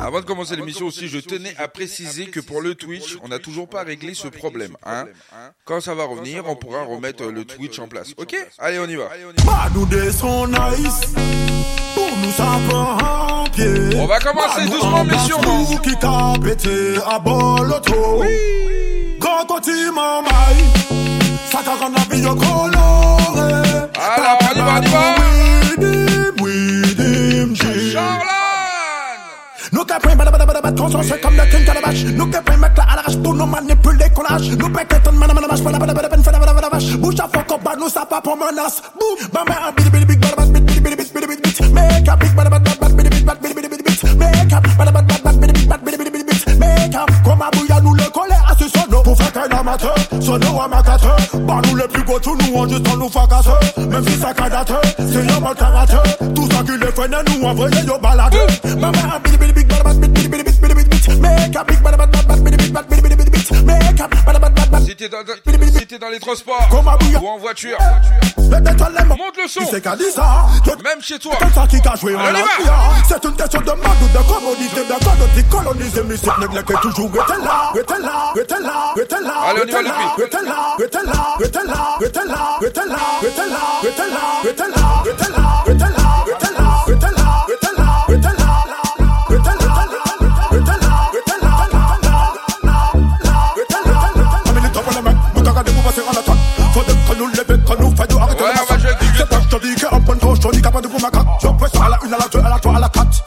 Avant de commencer l'émission aussi, je tenais à préciser que pour le Twitch, on n'a toujours pas réglé ce problème. Hein Quand ça va revenir, on pourra remettre le Twitch en place. Ok? Allez, on y va. On va commencer doucement, messieurs. Alors, on y va, on y va. Charlotte Nous qui prenons bada bada bada bada conscience comme le king calabash Nous qui prenons mettre à l'arrache pour nous manipuler qu'on lâche Nous pétons ton mana mana mash bada bada bada ben fada bada bada vache Bouche à fond comme bad nous ça pas pour menace Boom Bah mais un bidi bidi big bada bada bidi bidi bidi bidi bidi bidi Make up big bada bada bada bidi bidi bidi bidi bidi bidi Make up bada bada bada bidi bidi bidi bidi bidi bidi Make up comme à bouilla nous le coller bataille amateur, sono amateur. Bah nous les plus beaux, tout nous en juste en nous fracasseur. Même si ça cadateur, c'est un mal carateur. Tout ça qui les freine, nous en vrai, yo baladeur. Maman, big bidi big, bad bad, big bidi big bidi big bidi. big a big bad bad bad bad, bidi big bad bidi big Si t'es dans, les transports ou en voiture, monte le son. Même chez toi. C'est une question de mode ou de commodité. De mode de coloniser. Mais cette nègre toujours là. Faut que nous lever, que nous arrêter Ouais, le C'est pas je te dis qu'un bon coach, je dis de vous macaque Je presse à la une, à la deux, à la trois, à la quatre.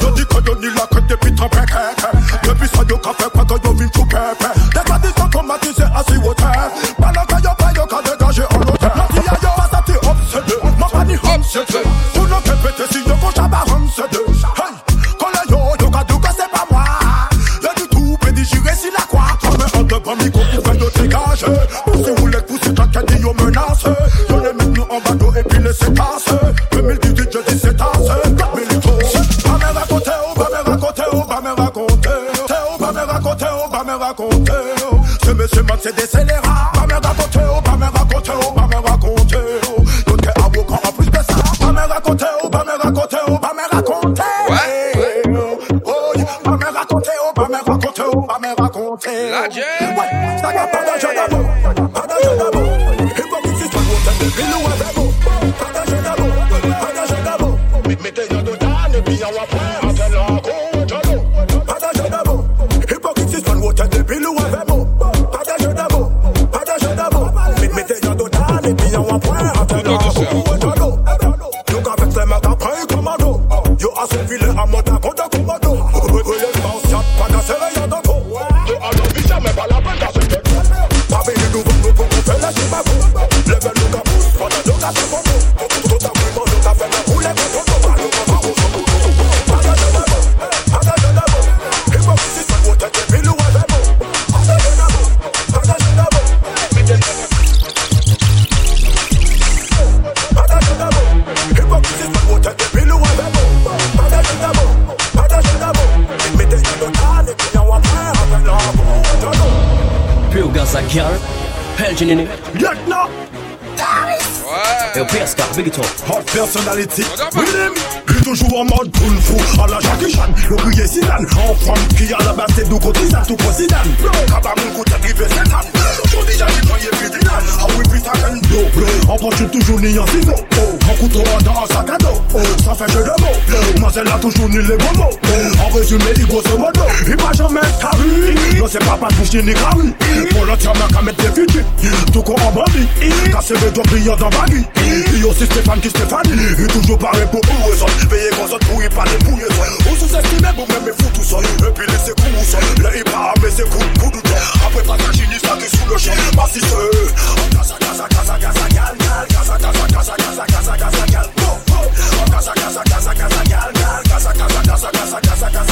Je dis que je nie la queue depuis trop près Depuis ça, yo café, quoi que yo vin tout pépé traumatisées assis au terre. Pendant que yo pas yo qu'à dégager en hauteur. La tia yo passe à ti obsédé Ma pani obsédé Tout le pépé, si yo qu'on chaba obsédé Hey, quand la yo, yo qu'à dire que c'est pas moi. Yo du tout, pédi, j'irai si la croix. Je mets un deux micro dégager Si vous voulez pousser, t'as yo menace les mettre nous en bateau et puis laisser passer 2018, je dis c'est assez 4 litres Pas me raconter, oh, pas me raconter, oh, pas me raconter Oh, pas me raconter, oh, pas me raconter oh. Ce monsieur man, c'est des scélérats Pas me raconter, oh, pas me raconter, oh, pas me raconter oh. Yo t'es avocat en plus de ça Pas me raconter, oh, pas me raconter, oh, pas me raconter Oh, yeah. pas me raconter, oh, pas me raconter, oh, pas me raconter La Tá com a joga a. chilling Yet now! Europeiska, bygget talk. Hot personality. With him! Toujours en mode kung fu À la Jackie Chan Le crier Zidane En femme qui à la base c'est nous contre Zidane Tout pour Zidane Kaba mon coup t'arrives c'est tam Aujourd'hui j'ai les puis Zidane Ah oui ça gagne dos En poche toujours ni en ciseau En couteau dans un sac à dos. Ça fait jeu de mots. Moi c'est là toujours ni les bons mots. En résumé dit grosso modo Il va jamais carré Non c'est pas pas touche ni carré Pour l'autre y'a qu'à mettre des futus Tout con en bandit. Casser les doigts brillants dans ma vie. Et aussi Stéphane qui Stéphane. Et toujours pareil pour eux peye konsot pou yi pa de pou ye Ou se stime bou men me foutou son E pi li se kou son, le Gaza gaza gaza gaza gal gal Gaza gaza gaza gal Gaza gaza gaza gaza gal gal Gaza gaza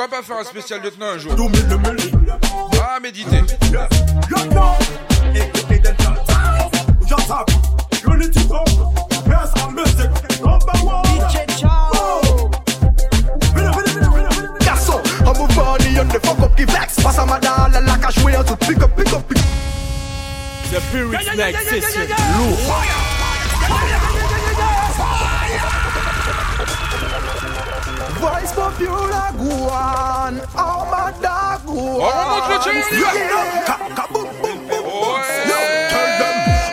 Pourquoi pas faire un spécial lieutenant un jour Ah, méditer. Garçon, on move funny on the fuck up qui vex Passe à ma dalle, la cache way on to pick up, pick up, pick up The Pyrrhic Snake Session. Lourd. Voice Popular Guan, oh my dog On remonte le tien, on y va.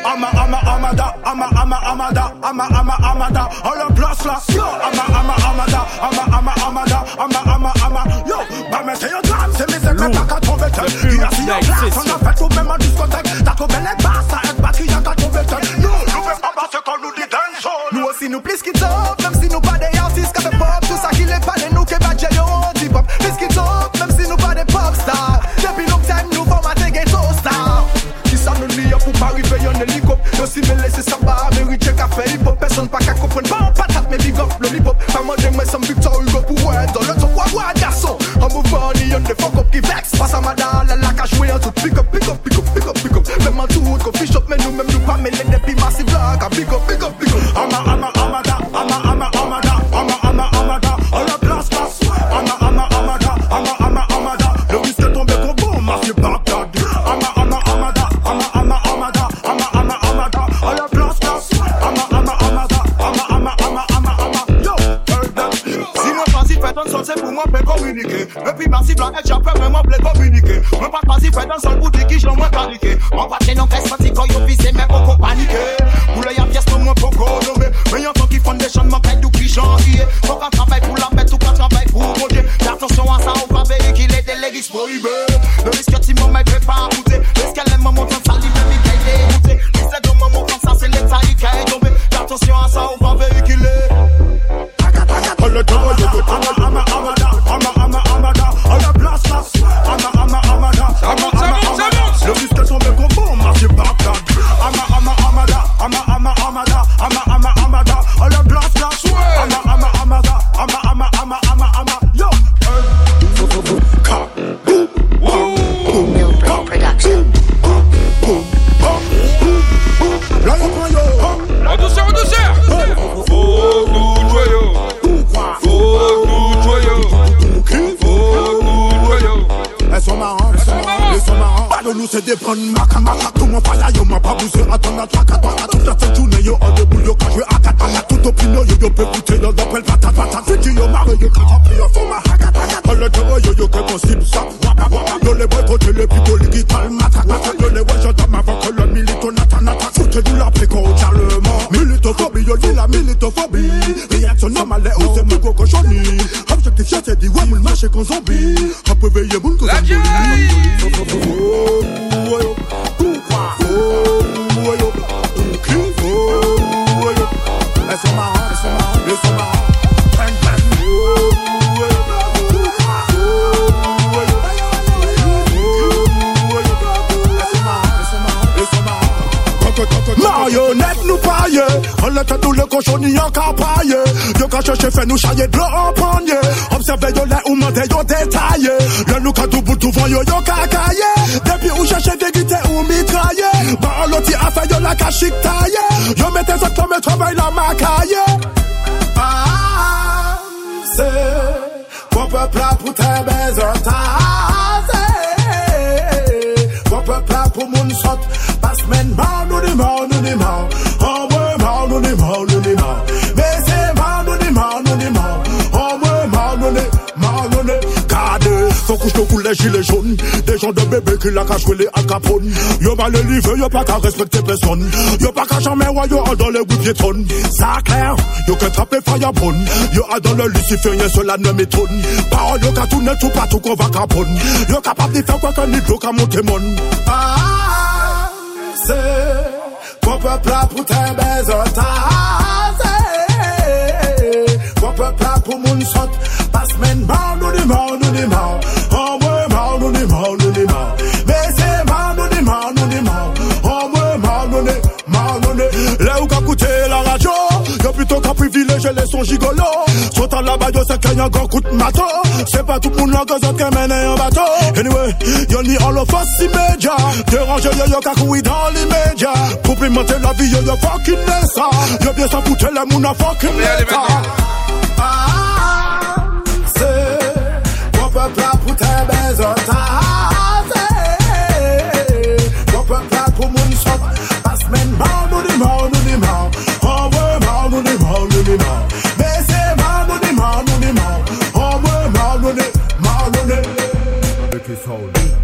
I'm a, I'm a, I'm a da, I'm a, I'm a, I'm a da, I'm a, I'm a, I'm a da, all the plus là. I'm a, I'm a, I'm a da, I'm a, I'm a, I'm a da, I'm a, I'm a, I'm a, yo, bah mais c'est un drame, c'est mes amis, t'as qu'à trouver tel. Il y a si en place, on a fait tout même en discothèque, t'as trouvé les basses, ça aide pas qu'il y a qu'à trouver tel. Yo, nous fais pas parce qu'on nous dit dancehall. Nous aussi nous plus qu'ils top, même si nous pas si me laisser ça va, mérite qu'à faire hip hop Personne pas qu'à comprendre, bon patate mais big up hop Pas moi j'aime some Victor Hugo pour être dans le top. Quoi quoi garçon, on move funny on the fuck up qui vex Passe à ma dalle, la cache jouer en tout. Pick up, pick up, pick up, pick up, pick up. Même en tout, coffee shop mais nous même nous pas mêler depuis massive vlog Pick up, pick up, pick up. I'm a, I'm se pou mwen ple komunike Mwen pi masif la ek japen mwen mwen ple komunike Mwen pat pasif fè dan sol bouti ki jlan mwen kalike Mwen pat gen yon fè santi kon yo vize mwen poko panike Boulè yon fies pou mwen poko nome Mwen yon ton ki fondation mwen pè dou ki jan iye Fok an travay pou la fèt ou pa travay pou bonje Fè atensyon an sa le delegis prohibe Le riske ti mwen mwen Tout mon fire, yo, m'a pas bougé à ton attaque à toi. Toute journée, yo, en debout, yo, quand je vais à katana. Tout opinion, yo, yo, dans d'appel patate patate. Fiti, yo, marre, yo, pris, yo, faut ma hakata. Quand le terreur, yo, yo, que possible, ça. fè nou chaye blò anpanye Observe yo lè ou mante yo detaye Lè nou ka tou boutou yo yo kakaye Depi ou chèche vegite ou mitraye Ba an loti a fè yo la kachik taye Yo mette zot lò mè trovay la makaye Ah, se, pou pepla pou te les gilets jaunes. Des gens de bébé qui la cachent les Al Capone. Yo mal élevé, yo pas qu'à respecter personne. Yo pas qu'à jamais yo a dans les goûts piétonnes. Ça clair, yo qu'à trapper firebone. Yo a dans le luciférien, cela ne m'étonne. Parole yo qu'à tourner tout partout qu'on va capone. Yo capable de faire quoi qu'un nid, qu'à monter mon. Ah, c'est mon peuple là pour tes baisers, Mon peuple là pour mon saute. gigolo. À la bague, c'est qu'il y a un grand coup de mato. C'est pas tout pour nous que qui mène un bateau. Anyway, y'a ni en l'offense immédiat. Déranger y'a y'a qu'à dans l'immédiat. Complimenter la vie y'a y'a fucking naissance Y'a bien sans foutre les mounes à fucking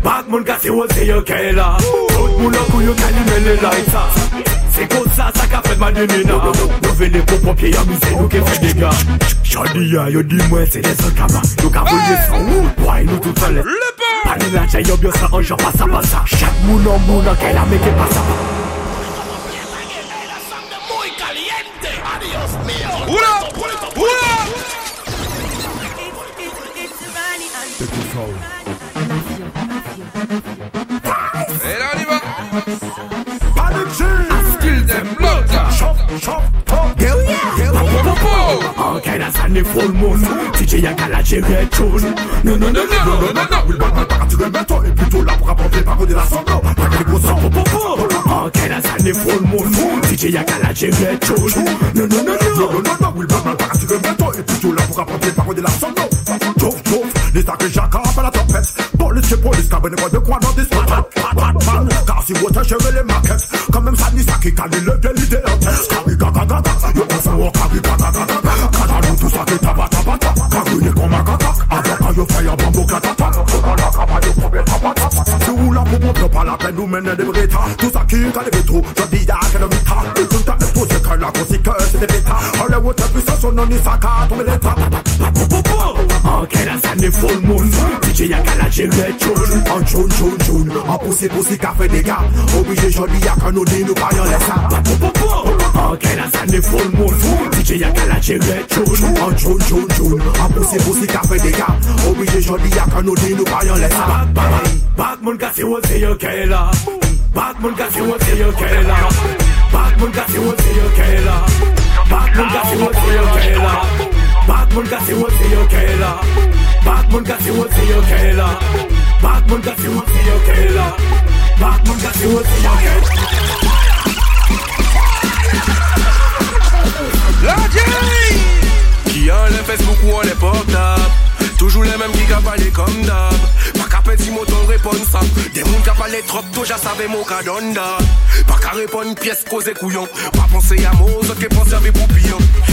Batman kasi ou se yo ke la Tout moun an kou yo kalime le laita Se kon sa sa ka fet madinina Nou vene pou popye amuse nou ke fe dega Chadi ya yo di mwen se de son kama Nou ka voye san ou Why nou tout an le Pani la chay yo byo sa an jan pasa pasa Chak moun an moun an ke la meke pasa Oula Oula Et I still them blood. Chop, chop, top. Hell yeah. Hell a This a Christian car for the trumpets Police to police car when they want the one of this man Man, man, man. Cause he was a Chevrolet market Come and find this a kick and he left the little hotel Kari gaga gaga You pass a walk kari gaga gaga Kada no to sake taba taba taba. Kari ye koma kaka Adaka yo fire bambo katata Kona kaba yo kobe taba taba Si ula popo propa la pendu mene de breta Tu sa kick and the vetu Jadi ya kena vita Ikunta esto se kala kosi kese de beta Hollywood te pisa sono ni saka Tu me leta Boom Anken an san de foun moun DJ ya kala jere choun. An choun chun chun An pousse pousse ka fe dega. Obije jodi ya kan nou di nou pa yon lesa. Anken an san de full moon. DJ ya kala jere choun. An choun chun chun An pousse pousse ka fe dega. Obije jodi ya kan nou di nou pa yon lesa. Bak moun gati wot se yo kela. Bak moun gati wot se yo kela. Bak moun gati wot se yo kela. Bak moun gati wot se yo kela. Bad moun kasi wot si yo ke la Bad moun kasi wot si yo ke la Bad moun kasi wot si yo ke la Bad moun kasi wot si yo ke la Qui Facebook ou enlève portable Toujours les mêmes qui cap comme d'hab. Pas qu'à petit mot ton responsable hein. Des mouns cap aller trop tôt j'en savais mon cadonda Pas qu'à répondre pièce cause couillon. Pas penser à mots autres que penser à mes poupillons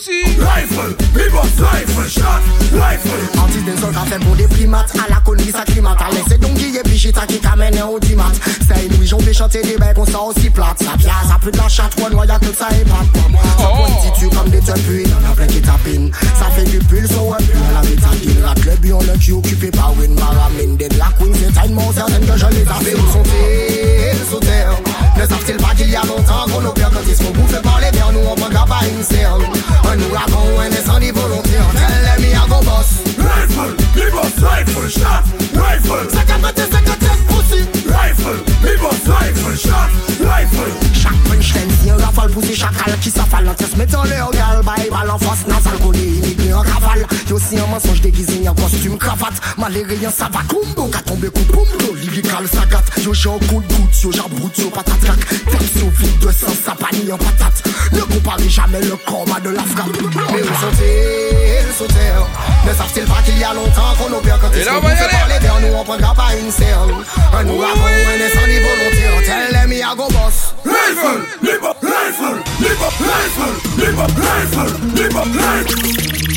pussy. Rifle, bebop, rifle, shot, rifle. Antis den sol ka fe bon de A la kolmi sa klimat A lese don giye bichita ki kamene o dimat Se inoui joun pe chante de bay kon sa osi plat Sa pya, sa plut la chat, kon noya kout sa e pat Sa prostitu kam de te pui Nan apren ki tapin Sa fe du pul, so wè pul la vitagin La kleb yon lè ki okupe pa win Maramin de la queen, se ta inman serden je le tape Ou son te, sou terre. Ne savent-ils pas qu'il y a longtemps qu'on opère Quand ils se font bouffer par les vers Nous on prend la une serre. Un ouragan ou un incendie volontaire, tel l'ami à gros boss. Rifle, les boss rifle, shot, rifle. 50 et 57 aussi. Rifle, les boss rifle, shot, rifle. Chaque punchline, si un rafale poussé chacal qui s'affale Entre se mettre en l'air, gal, bye, balle en face nasale Qu'on en cavale un mensonge déguisé en costume cravate Maléré en qu'a tombé coup boum Lyrical sagat, yo j'ai un coup de goutte Yo j'abroute, yo patate au vide de sens, ça panie en patate. Ne comparez jamais le coma de l'Afghan. Mais où sont-ils sous terre Ne savent-ils pas qu'il y a longtemps qu'on opère Quand ils là, sont on va y bouffés aller. par les verres Nous on prendra pas une serre. Un ouragan, un incendie volontaire Tel est Miago Boss Rifle, les boss. Rifle, les boss rifle, les boss rifle, les boss rifle.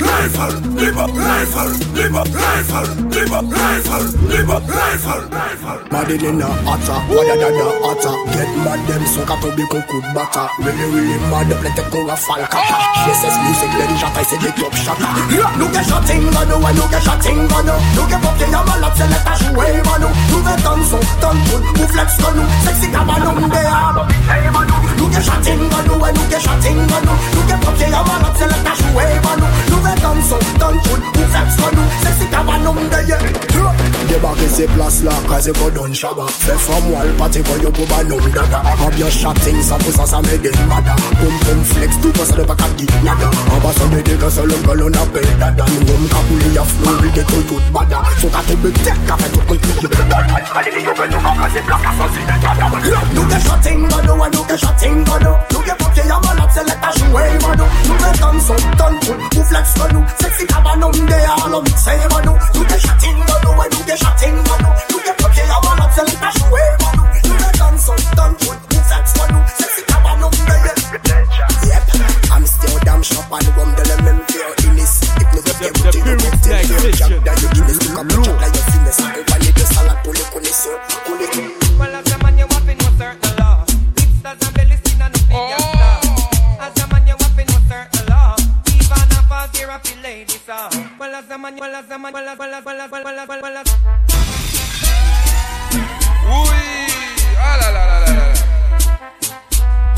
Rifle, boss rifle, boss rifle, boss rifle, boss rifle, rifle. Mad in a hotter, wire than a hotter. Get mad them tombe kon kou de bata Really really mad, plete kon rafal kata GSS music, lady jata, c'est des top shata Nou ke shotting gano, ouais nou ke shotting gano Nou ke popye ya malap, se let a jouer mano Nou ve ton son, ton poul, ou flex gano Sexy kabano, mbe a Nou ke shotting gano, ouais nou ke shotting gano Nou ke popye ya malap, se let a jouer mano Nou ton son, ton poul, ou flex gano Sexy kabano, mbe a Débarquer ces places là, crasé qu'on donne chaba Fait femme wall, party pour yo pour banon dada Ambiance chatting, 100% ça m'aide une mada Boom boom flex, tout ça de pas qu'à dit nada En bas ça me dit que seul un que l'on appelle dada Nous on capouli à flow, il get tout tout bada Son qu'à tomber tech, qu'à fait tout qu'on clique Allez les yo que nous qu'à ces places là, sans si dada Nous que chatting gano, ouais nous que chatting gano Nous que papier y'a malade, c'est l'état joué mano Nous que ton son, ton pool, ou flex gano Sexy cabanon, des allo mixé mano Nous que chatting gano, ouais nous que chatting gano Nous que papier y'a malade, c'est l'état joué mano Nous que ton son, ton pool, ou flex gano Sexy cabanon, des Yep, Amsterdam, champagne, rum de la même verre Innis, hypnose, The- the Piwyx Vision. Jack, you Guinness, tout comme le Jack, là, y'a finesse Accompagné de salade pour les connaisseurs Pour les Well, as a a fast here, a feel ladies are. Well, as a man, well, as a man, well, as, well, as, well, as, well, as, well, as, well, as. Oui Ah là là là là là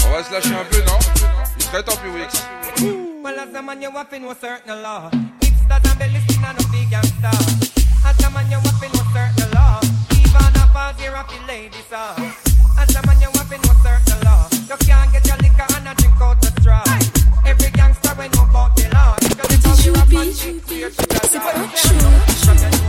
On va se lâcher un peu, non? Il serait temps, Purix. Well, as a man, know certain law. Hipsters and belly skin and no figure star. As a man, know certain law. Even a fast a ladies are. As a man, know certain law. You can't get your liquor and a drink out the straw. Every gangster when you about the law. Clear C'est pas chaud.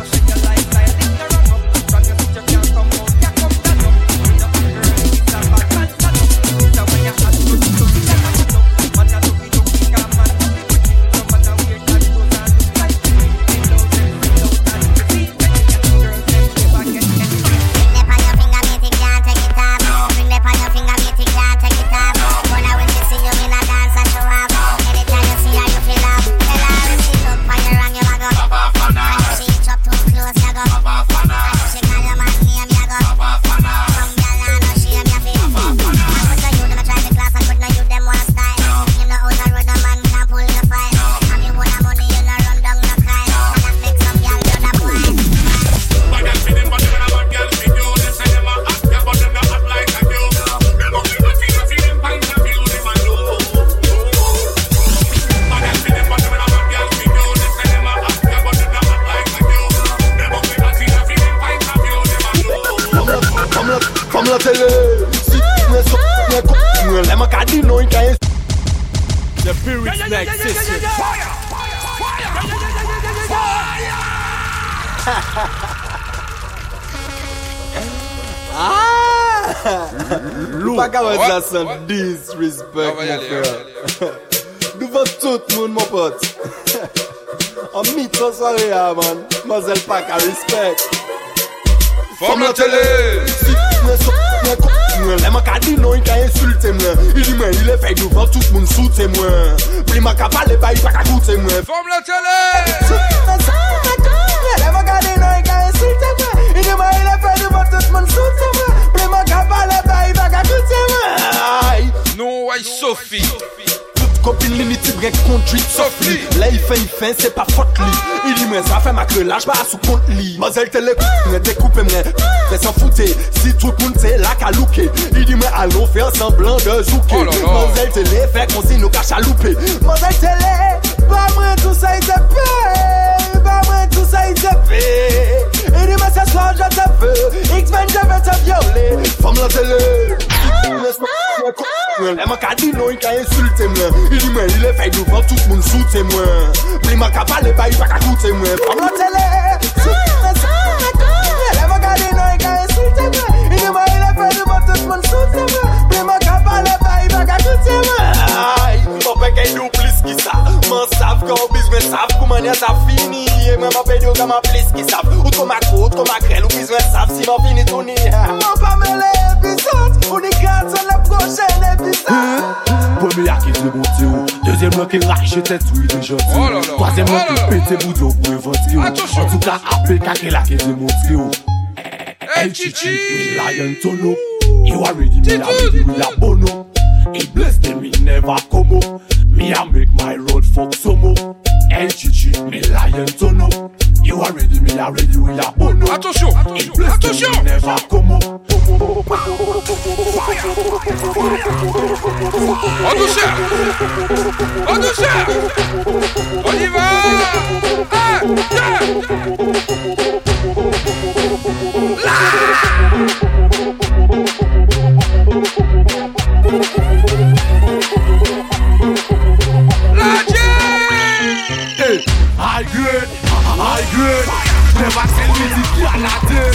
la san disrespect mwen fè. Duvan tout moun mwen pot. An mit an sware a man, mazel pak a respect. Fom la tele! Lè man ka di nou, yon ka insulte mwen. Ili mwen, ilè fè duvan tout moun soute mwen. Pli man ka pale, ba yon pa ka koute mwen. Fom la tele! Lè man ka di nou, yon ka insulte mwen. Ili mwen, ilè fè duvan tout moun soute mwen. Ay Sophie. Kopin li li ti brek kontri Sofli Le yi fe yi fe se pa fot li I li mwen zafen makre laj ba asou kont li Mazel te le kout mwen te koupe mwen Te san foute si tout moun te lak a louke I li mwen alo fe semblan de zouke Mazel te le fe konsi nou ka chaloupe Mazel te le Ba mwen tout sa yi te pe Ba mwen tout sa yi te pe I li mwen se swan je te pe X-Men je ve te viole Fom la te le Eman ka di nou, yon ka insulte mwen. Ili mwen, ili e fey devan, tout moun soute mwen. Bli man ka pale, ba yon pa ka koute mwen. Pam la tele, soute mwen sa akon Eman ka di nou, yon ka insulte mwen. Ili mwen, ili e fey devan, tout moun soute mwen. Bli man ka pale, ba yon pa ka koute mwen. Ay, mwen peke yon plis ki sa. Man sav ka ou bizmen sav, kouman yon sa fini. E mwen mwen peke yon ka man plis ki sav. Outro ma kou, outro ma krel, ou bizmen sav Si man fini toni, mwen pa mele. Épisode On est quatre sur le prochain épisode Premier à qui démonté ou Deuxième là qui lâche tête oui Oh là là. Troisième là Oh qui pète bout de pour inventer. En tout cas là qui ou Hey Chichi. Lion tono You already me already are bono. He bless them me never come up Me I make my road fuck some more El Chichi me lion tono You are ready, me are ready, we are bono. Attention, attention. Never como. En douceur, en douceur. On y va. Un, deux. Là. La Dieu. Hey, I good high grade. Never tell me the them.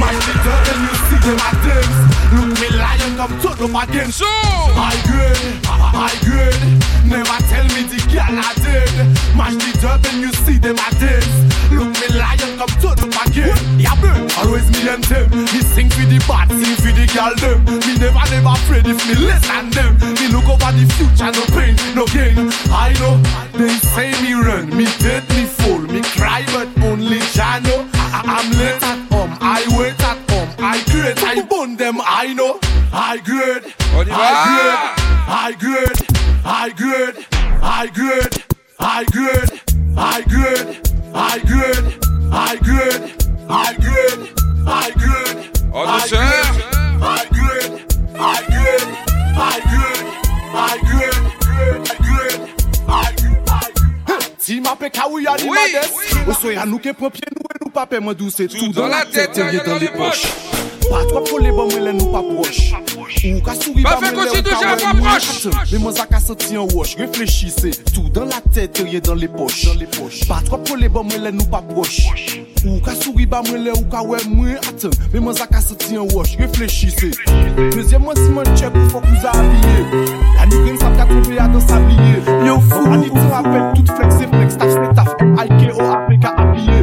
My little when you see them at them. Look me lion come turn up again. So. High grade, high grade. Never tell me the girl I did. Mash the dirt and you see them at them. Look me lion come turn up again. Yeah, man. Always me and them. Me sing for the bad, sing for the girl them. Me never never afraid if me less than them. Me look over the future, no pain, no gain. I know they say me run, me dead, me fall, me cry, but only Jah know. I- I'm late at home, I wait at home, I create, I burn them. I know, I grade, I va. I grade, I good, I good, I good, I good, I good, I good, I good, I good. En douceur. I good, I good, I good, I good, I good, I good. Si ma pe kaou ya ni mades, ou so ya nou ke propye nou e nou pape mandou, se tout dans la tête, rien dans les poches. Pas trop pour les bombes, les nous pas proches. Ou ka souri ba mwen le ou ka wè mwen kate Mè mwen zaka soti an wosh, reflechise Tout dan la tèt, yè dan le poch Pa trop kole ba mwen le nou pa broch Ou ka souri ba mwen le ou ka wè mwen kate Mè mwen zaka soti an wosh, reflechise Dezyèman si mwen tchèk ou fòk mouza avye La ni gren sap katou mè adan sabliye Yo fou, an itin apèl tout flek se flek Staf se taf, alke o oh, apèk a abliye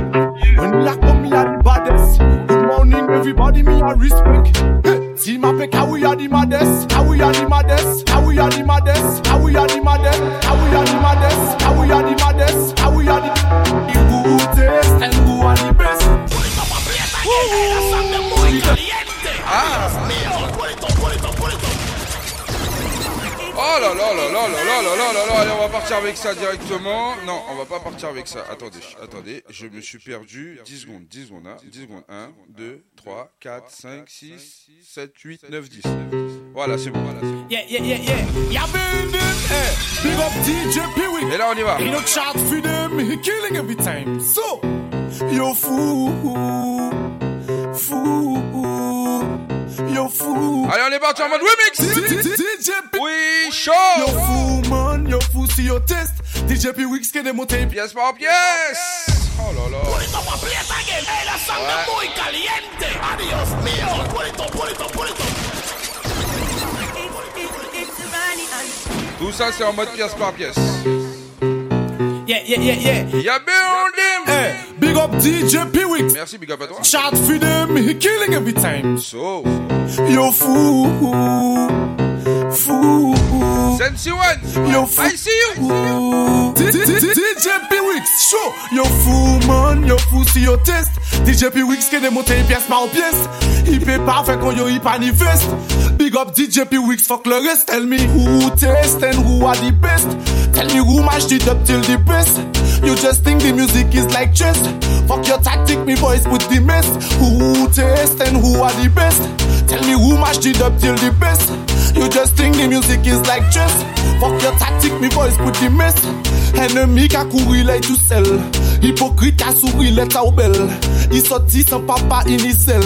An ni lak o mi a di badès Good morning everybody, mi a respect. Team up, how we are the maddest, how we are the maddest, how we are the maddest, how we are the maddest, how we are the maddest, how we are the maddest, how we are the the goodest and who are the best. Oh là là là là là là là là là là Allez, on va partir avec ça directement. Non, on va pas partir avec ça. Attendez, attendez, je me suis perdu. 10 secondes, 10 secondes, hein. 10 secondes. 1, 2, 3, 4, 5, 6, 7, 8, 9, 10. Voilà, c'est bon. Voilà, c'est bon. Yeah, yeah, yeah, yeah. Yeah, eh. Big up DJ Pee-wee. Et là, on y va. He no chart for them, he killing every time. So, yo fool, fool, yo fool. Allez, on est parti en mode remix. DJ. Oui, chaud. Yo fool, man, yo fool, si yo test. DJ P. Wix qui est démonté. Pièce par pièce. Oh là là. Tout ça, c'est en mode pièce par pièce. Yeah, yeah, yeah, yeah. Y'a building. Hey, big up DJ Piwyx. Merci, big up à toi. Chart for them, he killing every time. So, Yo fool, fool. Sensi One. Yo I see you. DJ Piwyx, show. Yo fou man, yo fou si yo test DJ Piwyx ke demonte yi pièce par pièce. Yi pe pa fe kon yo yi panifest Big up DJ Piwyx, fuck le rest Tell me who test and who are the best. Tell me who match it up till the best. You just think the music is like chess. Fuck your tactic, me boys put the mess. Who test and who are the best. Tell me who matched it up till the best. You just think the music is like chess Fuck your tactic, me voice put the mess Ennemi ka kouri lè tout sel. Hipokrit ka souri lè ta ou bel I soti san papa inisel.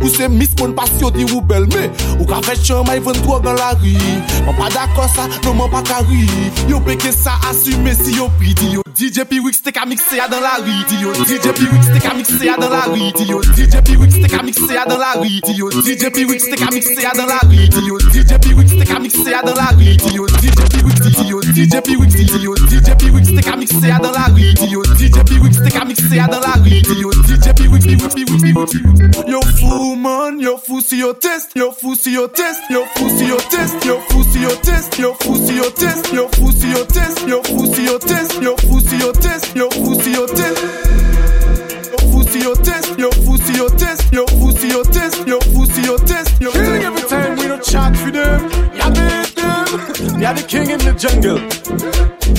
Ou se mis moun pasyo di ou bel Me, ou ka fè chanmai drog an la ri. Man pa dakon sa, non man pa ka ri. Yo peke sa asume si yo pri. Di yo DJ P-Wix te ka mikse ya dan la ri. Di yo DJ P-Wix te ka mikse ya dan la ri. Di yo DJ P-Wix te ka mikse ya dan la ri. Di yo DJ P-Wix te ka mikse ya dan la ri. Di yo DJ P-Wix te ka mikse ya dan la ri. Di yo DJ P-Wix Di yo DJ P-Wix Di yo DJ P-Wix. Te ka mixe ya dan la ri Di yo DJ Piwyx te ka mixe ya dan la ri Di yo DJ Piwyx Piwyx Piwyx Piwyx Yo fou man, yo fou si yo test Yo fou si yo test, yo fou si yo test Yo fou si yo test, yo fou si yo test Yo fou si yo test, yo fou si yo test Yo fou si yo test, yo fou si yo test Yo fou si yo test, yo fou si yo test Yo fou si yo test, yo test Killing every time we don't chat for them. Yeah, the king in the jungle.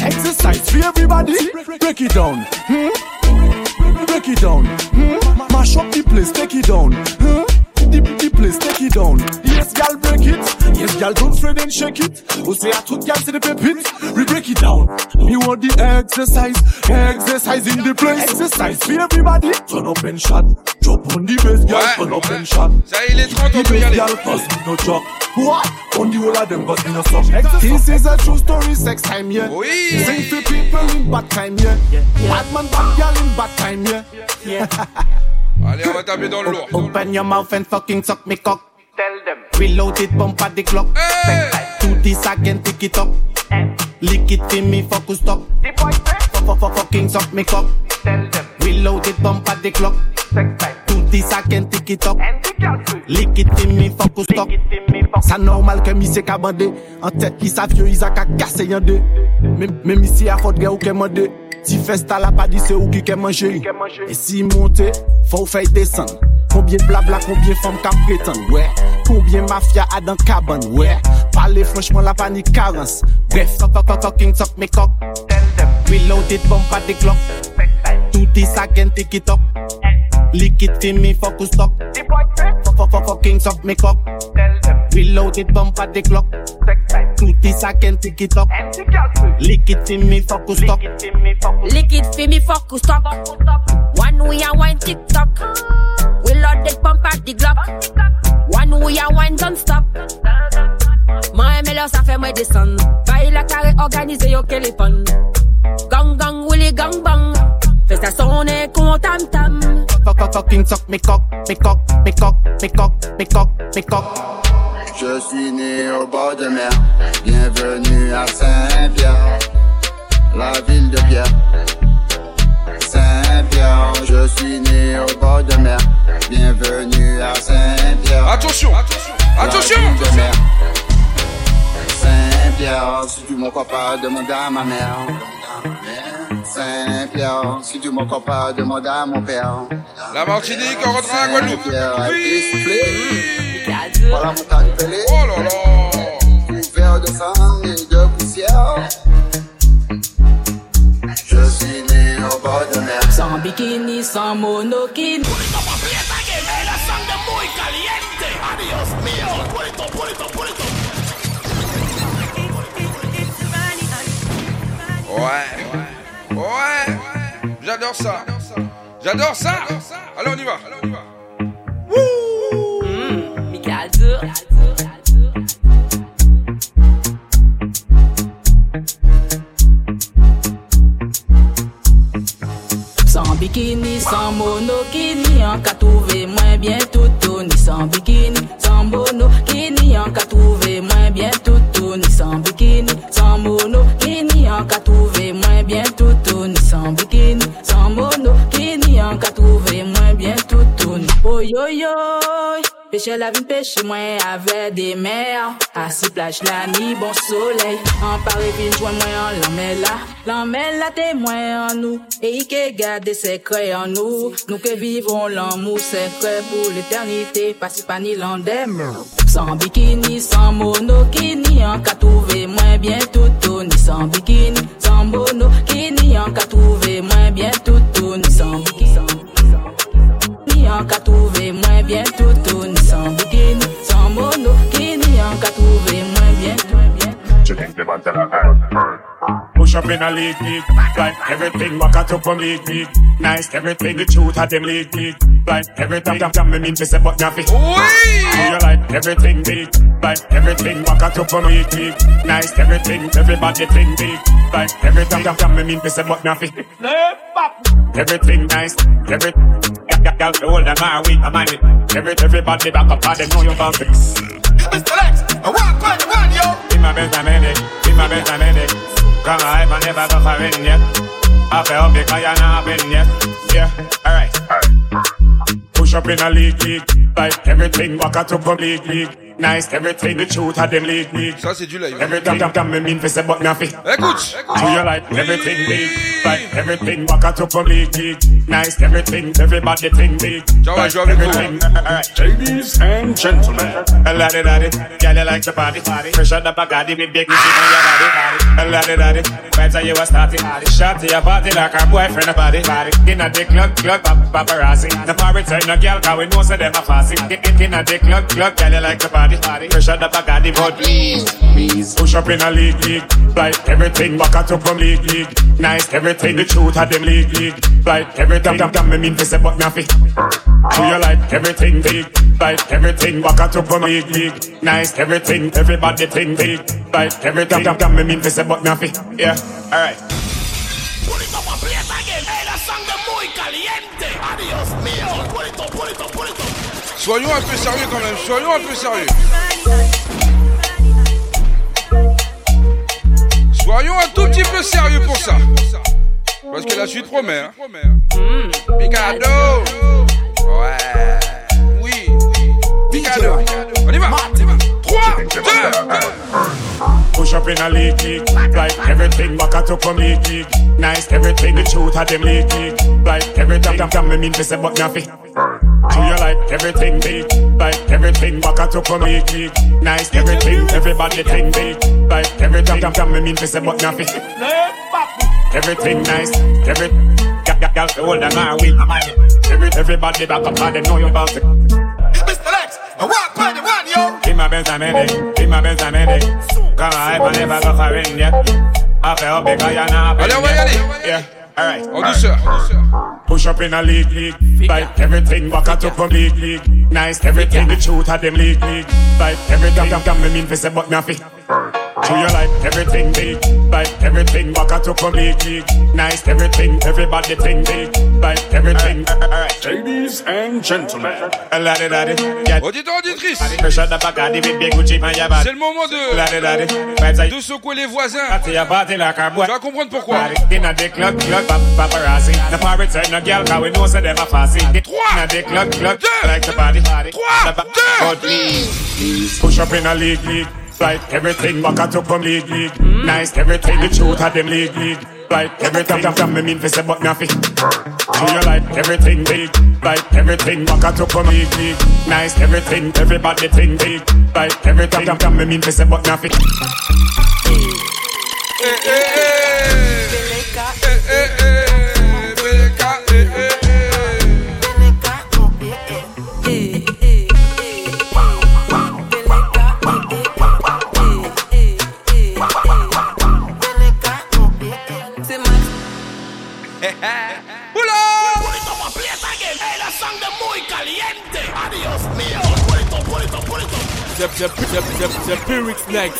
Exercise for everybody. Break it down. Hmm? Break it down. Hmm? Mash up the place, take it down. Hmm? The, the place, take it down. Yes, gal, break it. Yes, gal, don't fret and shake it. We say I took gal to the pit. We break it down. You want the exercise, exercise in the place. Exercise for everybody. Turn up and shot. Drop on the bass, gal. Turn up and shot. Ça, il est 30, on The peut bass, aller. gal, cause me no joke. What? On the whole of them, cause me no suck. This is a true story, sex time, yeah. Oui. Sing for people in bad time, yeah. Bad man, bad gal in bad time, yeah. Allez, on va taper dans le lourd. Open your mouth and fucking suck me cock. Tell them. Reloaded, bump at the clock. Hey. Do this again, tick it up. Lick it in me, focus stop Fuck, fuck, fuck, kings up, make up. Tell them. Reloaded, bump at the clock. Do this again, tick it up. Lick it in me, focus stop Sa normal ke mi se ka bande. An tet ki sa fyo, iza ka kase yon de. Mem isi a fote gen ou ke mande. Ti festa la pa di se ou ki ke manje. E si monte, fò ou fèy desan. Combien blabla, combien femme ka prétend Ouais, combien mafia a dans cabane Ouais, parler franchement la pa ni carence. Bref, fuck, fuck, fuck, fucking suck me cock. Reload it, bump at the clock Do this again, it up Lick it in me, focus stop Fuck, fuck, fuck, fucking suck me cock. Reload it, bump at the clock Do this again, it up Lick it in me, focus stop Lick it for me, who stop. One we a wine tick tock. Pump at the Glock. One we a wine don't stop. Moi melo ça fait moi descendre. Bail la carré organisé yo téléphone. Gang gang willy gang bang. Fais ça sonner con tam tam. Fuck, fuck, fucking suck me cock, me cock, me cock, me cock, me cock, me cock Je suis né au bord de mer. Bienvenue à Saint-Pierre, la ville de Pierre. Saint-Pierre, je suis né au bord de mer. Bienvenue à Saint-Pierre. Attention, attention, attention. Saint-Pierre, si tu m'en crois pas, demande à ma mère. Saint-Pierre, si tu m'en crois pas, demande à mon père. La Martinique, on rentre à Guadeloupe. Par la montagne pelée. Oh là là. Couvert de sang et de poussière. Je suis né sans bikini, sans monokini. Pulito, Ouais. Ouais. J'adore ça. J'adore ça. Allez, on y va. Mmh, San bikini, san monokini An ka touve moins bien tout, toutouni Sans bikini, san monokini An ka touve moins bien tout, toutouni Sans bikini, san monokini An ka touve moins bien tout, toutouni Sans bikini, san monokini An ka touve mwen bien toutouni ni. Oh yo yo, Pêcher la vie, pêcher moins avec des mers. Assis plage la nuit, bon soleil. En Paris, vite, joint moins en l'emmène là. Témoin en nous. Et il que garde secrets en nous. Nous que vivons l'amour secret pour l'éternité. Pas si pas ni. Sans bikini, sans monokini, en qu'à trouver moins bien tout Ni sans bikini, sans monokini, en qu'à trouver moins up in a league, league. Like everything walk out up from league, league. Nice, everything the truth of them league, league. Like everything damn damn me mean to say but nothing. Do you like everything big? Like everything walk out up from league, league. Nice, everything, everybody think big. Like everything damn damn me mean to say but nothing. Everything nice, every Y'all hold them my week, I'm on it. Every, everybody back up, I know you're about fix. Mr. Lex, I walk on the one, yo. In my best I'm in it, in my best I'm in it. Come on, I never go for yet. I feel because you're not been yet. Yeah, alright. Push up in a league, league. Like everything, out to from league, league. Nice, everything, the truth of them league, league. Ça, c'est du live. Everything, damn, damn, me mean for say but nothing. Écoute, Do you like everything big? Like everything, walk out to from league, league. Nice, everything, everybody think big. Ciao, Like je vous. everything. Ladies and gentlemen. A laddie daddy, girl you like the party. Fresh out the Bacardi with big shit on your body. A laddie daddy, right how you was starting. Shot to your party like her boyfriend a body. In a dick club, club, paparazzi. The party turn a girl, cause we know say them a fussy. In- In a dick club, club, girl you like the party. Fresh out the Bacardi, but please, please. Push up in a league, league. Like everything, back out up from league, league. Nice, everything, the truth of them league, league. Like everything, damn, damn, me mean to say but nothing. Do you like everything big? Like everything, back out up from league, league. Nice, everything, everybody think big. Like everything, damn, damn, me mean to say but nothing. Yeah, alright. Soyons un peu sérieux quand même. Soyons un peu sérieux. Soyons un tout petit peu sérieux pour ça. Parce que la suite promet. Hein. Picado. Ouais. Oui. Picado. On y va. 3, 2, Push up in a league, league. Like everything, back out up from league, league. Nice, everything, the truth of them league, league. Like everything, damn, damn, me mean to say but nothing. Do you like everything big? Like everything, back out up from league, league. Nice, everything, everybody think big. Like everything, damn, damn, me mean to say but nothing. Everything nice, every Y'all hold them my week, I'm. Every, everybody back up, and they know you about it. Mr. Lex, I walk on the one, yo. In my best I'm in it, in my best I'm in it. Come on, I never go for in yet. I feel because you're not Allez, on va y aller. Yeah, alright. En douceur. Push up in a league, league. Like everything, walk out up from league, league. Nice, everything, the truth of them league, league. Like everything, damn, damn, me mean for say but nothing. Do you like everything big? Like everything waka to for me. Nice everything, everybody think big. Like everything. Ladies and gentlemen. Auditeurs, auditrices. C'est le moment de de secouer les voisins. Tu vas comprendre pourquoi. 3 2 3 2 Push up in a league. Like everything, back up from league, league. Nice, everything, the truth of them league, league. Like everything, damn, damn, me mean for say but nothing. Do you like everything big? Like everything, back up from league, league. Nice, everything, everybody think big. Like everything, damn, damn, me mean for say but nothing.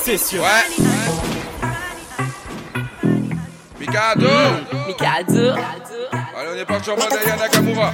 Neck Session. Ouais. Mikado. Mikado. Allez, on est parti en mode Nakamura.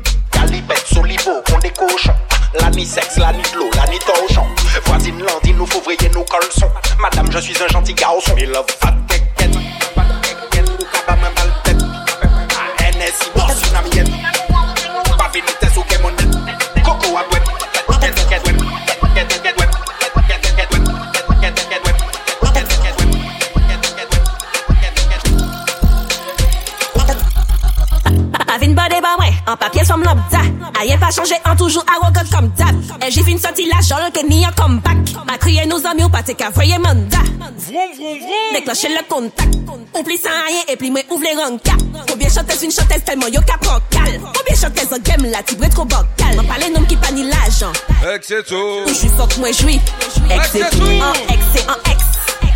Pa chanje, an toujou arrogant kom dab E j'ai fin sorti la jol ke ni an comeback. Ma kriye nou zami ou pate ka voye manda Vroom, vroom, vroom. Déclencher le contact. Oublie sans rien et puis moi ouvre les rankas Combien chanteuse une chanteuse tellement yo prend cal Combien chanteuse en game la tibre trop bocal M'en parle nom qui pas ni l'argent. Ex c'est tout. Ou j'suis fuck moi j'suis Ex c'est tout. En ex c'est en ex.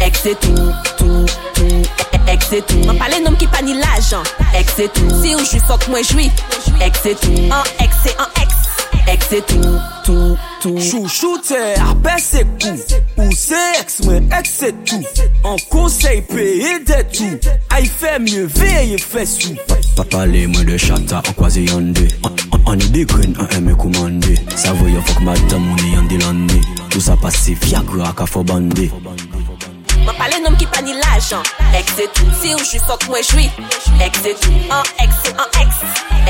Ex c'est tout, tout, tout. Ex c'est tout. M'en parle nom qui pas ni l'argent. Ex c'est tout. Si ou j'suis fuck moi j'suis Ex c'est tout. En ex c'est en ex ex se tou, tou, tou Chouchou te apè se kou. Ou se ex, mwen ex se tou An konsey peye de tou Ay fè mye veye fè sou. Pa pale mwen de chata an kwa ze yande. An yi de gren an eme koumande Sa voye fok madam mwen yande lande. Tout sa pase fiagra ka fo bande Mwen pale nom ki pa ni lajan. Ek se tou, si ou jwi sot mwen jwi Ek se tou, an ek se an ek.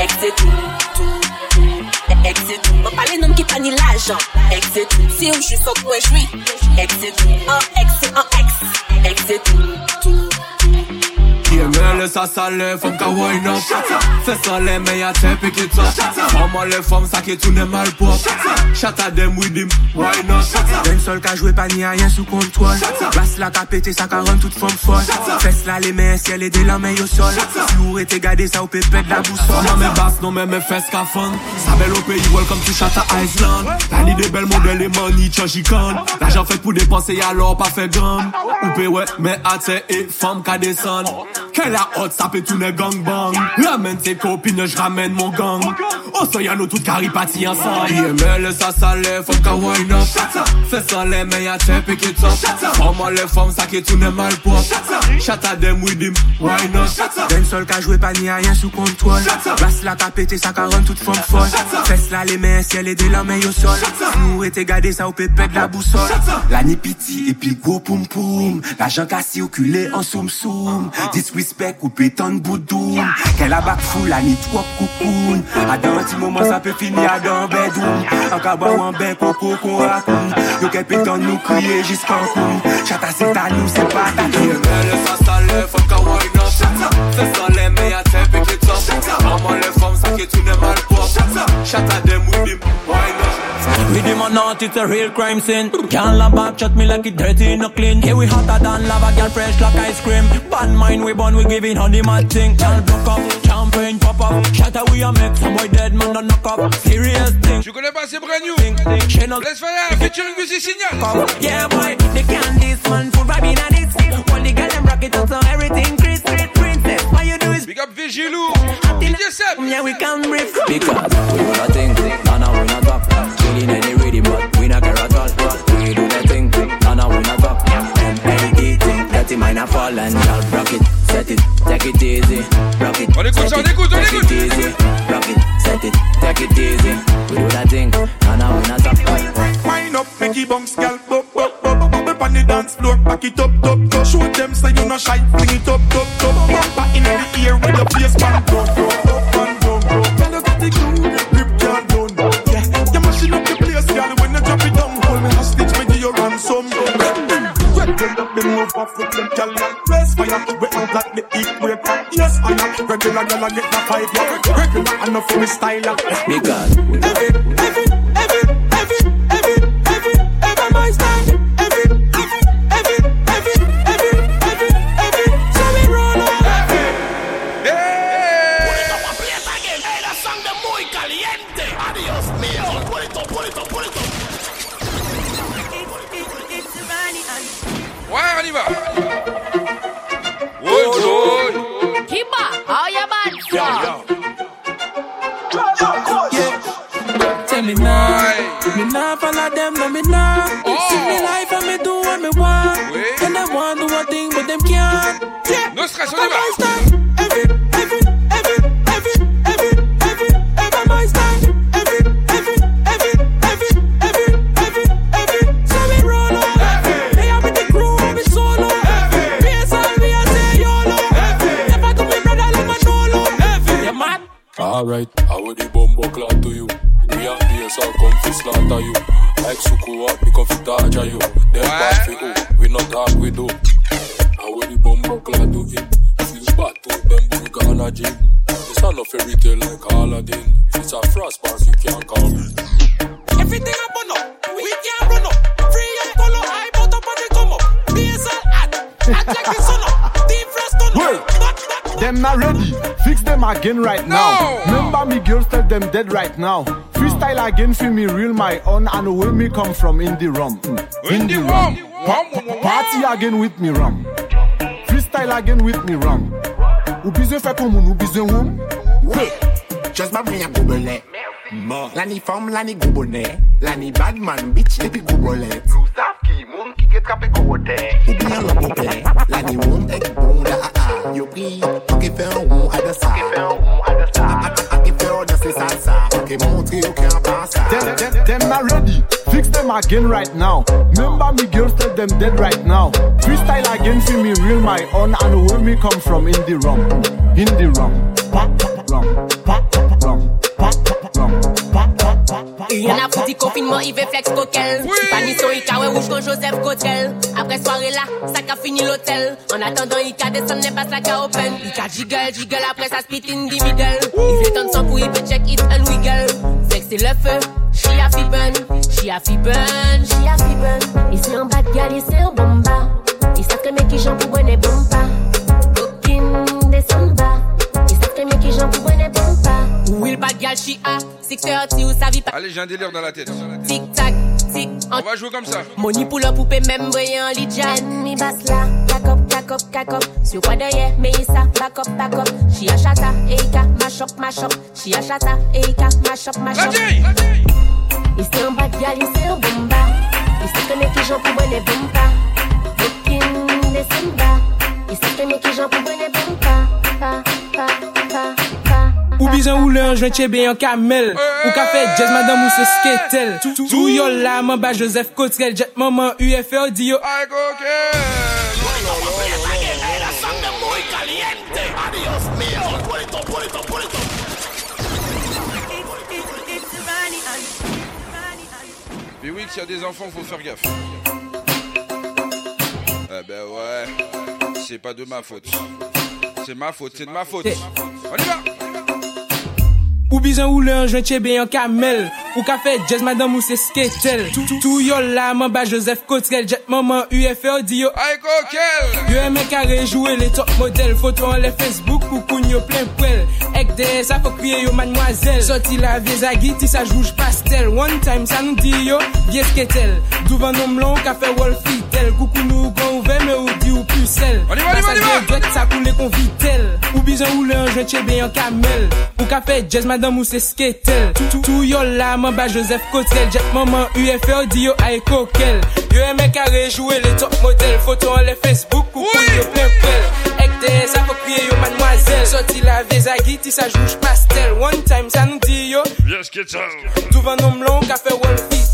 Ek se tou, tou, tou Ek se tou, mwen pale nom ki pa ni lajan. Ek se tou, si ou jwi sot mwen jwi Ek se tou, an ek se an ek. Ek se tou, tou Yemele sa sale, fom ka ya le fom sa ki toune mal pop Chata dem? Den sol ka jwe pa ni a yen sou kontrol Bas la ka pete sa ka ran tout fom fol Fes la le men siel e de la men yo sol Si ou rete gade sa ou pe pet la bousol Fama me bas non men me fes ka fon Sa bel au pays, welcome to Chata Island La ni de bel model e money chanjikan L'ajan fet pou depanse alors pa fe gam Ou pe we, me ate e fom ka desan qu'elle a hot, ça fait tous les gangbang. Ramène tes copines, je ramène mon gang. Oh, ça y nous toutes caripati ensemble. IML, ça, ça l'est, faut qu'à wine up. Fais ça les meilleurs tep et kids up. Vraiment les femmes, ça qui tourne mal pour. Chata dem with him, why not? D'un seul qu'à jouer, pas ni rien sous contrôle. Basse la pété, ça caronne toute forme folle. Fais là les mains, ciel et des lames au sol. Nous et t'es gardé, ça au pépé de la boussole. La nipiti et puis go poum poum. La jambe cassée au culé en soum soum. Ah. This respect, coupé tant de boudoum. Qu'elle a bac fou, la nit wop coucoun. À un petit moment, ça peut finir à dans bedoum. En cabas en bain, coco, qu'on raconte. Yo, qu'elle peut tant nous crier jusqu'en coup. Chata, c'est à nous, c'est pas ta gueule. C'est ça, les meilleurs, c'est les. Chata, des. With him or not, it's a real crime scene. Can't lie back, chat me like it dirty, no clean. Here we hotter than lava, girl fresh like ice cream. Bad mind we born, we giving honey mad thing. Can't block up, champagne pop up. Shatter we a make some boy dead man don't knock up. Serious thing. Tu connais pas, c'est brand new. Laisse faire, featuring Music Signal. Yeah boy, they can't this man for rapping and this. When the girl them rock it up so everything Chris, Chris, princess. What you Big up Vigilou. DJ Seb. Yeah we can brief. Because we do that thing, nah nah we not talk. Killing any rhythm, but we not care at all. We do that thing, nah nah we not talk. M.A.D. thing, dirty mind a fall and y'all rock it, set it, take it easy. Rock it, On écoute ça, on set it, écoute, on take écoute. it easy. Rock it, set it, take it easy. We do that thing, nah nah we not talk. Up, make it bounce, girl. Bub, bub, bub, bub, bubble on the dance floor. Back it up, up, up. Show them say you no shy. Bring it up, up, up. Bumper in the ear with your face pan down, down, up and down. Girl, you got the glue, grip can't down. Yeah, you mashing up the place, girl. When you drop it down, hold me hostage, me give you ransom. Regular, me move off with them, girl. and fire, we out like the heat breaker. Yes, I am regular, girl. I get the five. Regular, enough for me style. yeah. Because Every, every, every, you bad? Tell me now, me nah follow them, no me nah. Oh. See me life and me do what me want. And them want do one thing, but them can't. Yeah. No stress, on y va. Ah. Come you. Like Suku, what me come fi torture you. Them bad fi who, we not talk we do. How would the bumbo clock to him? Feel bad to them, we gonna gym. It's not no fairy tale like Aladdin. It's a frost pass, you can't call me. Everything I burn up, we can't run up. Free and color, I bought up and they come up. PSL ad, act like the sun up. Deep frost turn up. Them not ready. Fix them again right now. Remember me girls tell them dead right now. Freestyle again for me real my own and where me come from in the rum. Mm. In the rum. Pa- pa- Party again with me rum. Freestyle again with me rum. Ou bizwen fè pou moun, ou bizwen woum? Oui, just ma brin a goubele La ni fom, la ni goubone La ni badman, bitch, depi goubolet Nou sav ki, moun ki get kape gowote Ou bien la pople, la ni woum ek bon da a a Yo pri, an ke fe an woum a da sa An ke fe an das le salsa Ke montre yo ke an pa sa Them, them, them not ready. Fix them again right now. Remember me girls tell them dead right now. Freestyle again for me real my own and where me come from in the rum. In the rum. Pa, pa, rum. Pa, pa, Rien à foutre, confinement, il veut flex coquel. Si pas ni son, il caoué rouge comme Joseph Cotel. Après soirée là, ça qu'a fini l'hôtel. En attendant, il qu'a descend, n'est pas ça qu'a open. Il qu'a jiggle, jiggle, après ça spit in the middle. Il fait tant de sang pour il peut check it and wiggle. Flex c'est le feu, she a fi burn, she a fi burn, she a fi burn. Et c'est en bas de gal, et c'est en bomba. Il savent que mes qui j'en pour bonne bomba. Cooking des samba. Il savent que mes qui j'en pour bonne. Will bad gal, she a 630 ou sa vie pas. Allez, j'ai un délire dans la tête. Tic tac, tic. On va jouer comme ça. Money pour la poupée, même brillant, lit Jan. Mi basse là, kakop, kakop, kakop. Sur quoi d'ailleurs, mais ça, back up, back up. She a chata, eika, mash up, mash up. She a chata, eika, mash up, mash up. Il s'est en bas de gal, il s'est en bomba. Il sait que mes qui j'en pour bonne bomba. Looking des samba. Il sait que mes qui j'en pour bonne bomba. Ou bizan ou an jwen tche be yon kamel Ou ka fe jazz madame ou se sketel Tou yo la man ba Joseph Cotrel Jet maman UFO di yo Ay Mais oui, s'il y a des enfants, faut faire gaffe. Eh ben ouais, c'est pas de ma faute. C'est ma faute, c'est de ma faute. On y va Ou bizan ou le anjwen chebe yon kamel. Ou ka fe jazz madame ou se sketel. Tou yo la man ba Joseph Cotrel Jet maman UFO di yo Ay kokel Yo eme kare jowe le top model. Foto an le Facebook ou koun yo plen prel Ek de sa fok kriye yo mademoiselle. Soti la vie zagi ti sa jouj pastel. One time sa nou di yo vie sketel. Douvan nom lon ka fe wol fitel Koukou nou gon ouve me ou di ou ou sel. Pasajye dwek sa koule kon vitel Ou bizan ou le anjwen chebe yon kamel Ou ka fe jazz madame ou se sketel Tou yo la man ba Joseph Kotel Jet maman UFO di yo ae kokel Yo eme kare rejoue le top model Foto an le Facebook ou pou yo pepel Ek te sa fok kriye yo mademoiselle. Soti la veza giti sa jouj pastel. One time sa nou di yo. Duvan nom lon ka fe wolfi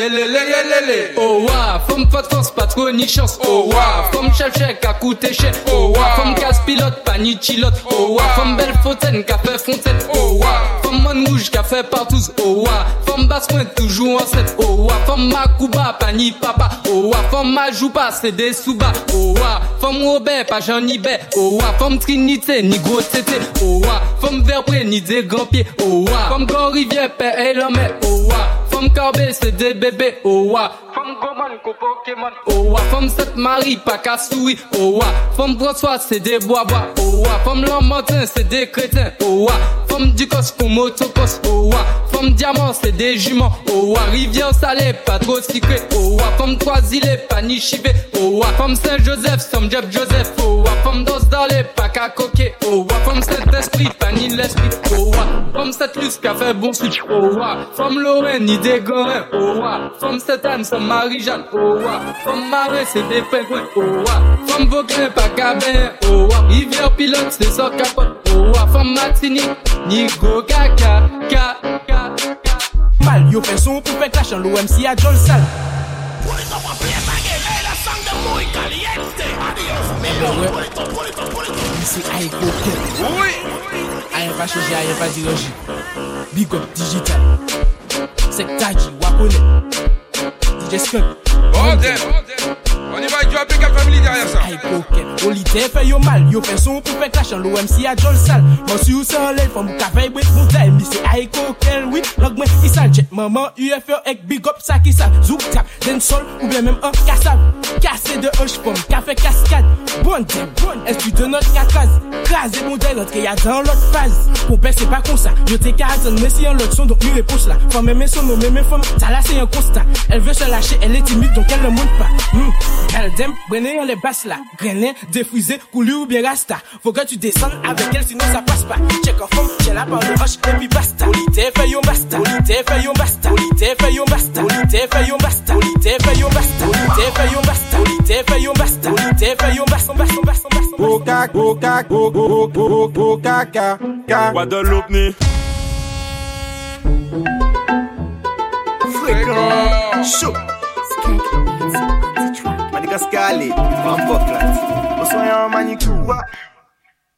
Yelele, yelele, oh wa, femme pas de force, pas trop ni chance, oh wa, femme chef chèque à coûter cher, oh wa, femme casse pilote, pas ni chilote, oh wa, femme belle fontaine, fait fontaine, oh wa, femme man rouge, fait partout, oh wa, femme basse point toujours en set, oh wa, femme Makuba, pas ni papa, oh wa, femme Majouba, c'est des sous-bas, oh wa, femme Robert, pas Jean bé, oh wa, femme Trinité, ni gros tété, oh wa, femme Verbré, ni des grands pieds, oh wa, femme Grand Rivière, père et l'homme, oh wa, femme Carbé, c'est des bébés, oh wa, Oh wa, femme Sainte Marie, pas qu'à souris, oh wa, femme François, c'est des bois-bois, oh wa, femme Lambertin, c'est des crétins, oh wa, femme Ducos, comme motocos, oh wa, femme Diamant, c'est des juments, oh wa, Rivière Salée, pas trop secret, oh wa, femme Croisillé, pas ni chivé, oh wa, femme Saint-Joseph, somme Jeff Joseph, oh wa, femme Dos Darlé, pas qu'à coquer, oh wa, femme Saint-Esprit, pas ni l'esprit, oh wa, femme Saint-Luce, qui a fait bon switch, oh wa, femme Lorraine, ni des gorins, oh wa, femme Sainte-Anne, somme Marie-Jeanne, mal. Oh wa, femme marée, c'est des pingouins. Oh wa, femme vauquin, pas cabin. Oh wa, hiver pilote, c'est sort capote. Oh wa, femme matini, nigo gaga, ga, ga, ga. Mal, yo fait son poupé clash en l'OMC à John Sal. Pour les enfants, pour les bagues, j'ai la sang de moi, caliente. Adios, mais bon, pour les temps, pour les temps, pour les temps. Oui, oui. Aïe, pas changé, aïe, pas dirigé. Big up digital. C'est Kaji, Wakone. Jescup. Bordel. Oh, On y va, tu du APK Family derrière ça. Aïe, coquette. Oli te fait yo mal. Yo fait son pour faire clash en l'OMC à John Sal. Mon si ou sans l'aile, femme ka fait bête bouteille. Mais c'est aïe, coquette, oui. Log moi, il sale. Jet maman, UFO, ek big up, ça qui ça. Zouk tap, den sol, ou bien même un cassable. Cassé de hoche, pomme, café cascade. Bon Bonne, bonne. Est-ce que tu notre casse Crasé mon délai, l'autre qu'il y a dans l'autre phase. Pour c'est pas comme ça. Je t'ai qu'à mais si en l'autre son, donc lui réponse là. Femme, mes son, mes femmes, ça là c'est un constat. Elle veut se la fâchée, elle est timide, donc elle ne monte pas. Mmh. Elle aime brainer, elle est basse là. Grainer, défriser, couler ou bien rasta. Faut que tu descendes avec elle, sinon ça passe pas. Check en forme, j'ai la parole hoche, et puis basta. Olité, faillon basta. Olité, faillon basta. Olité, faillon basta. Olité, faillon basta. Olité, faillon basta. Olité, faillon basta. Olité, faillon basta. Olité, faillon basta. Basta, basta, basta. Boca, boca, boca, boca, boca, boca, boca. Guadeloupe, ni. Fréquent. Show. Madagascar, Van Boklat Bonsoir, Manikou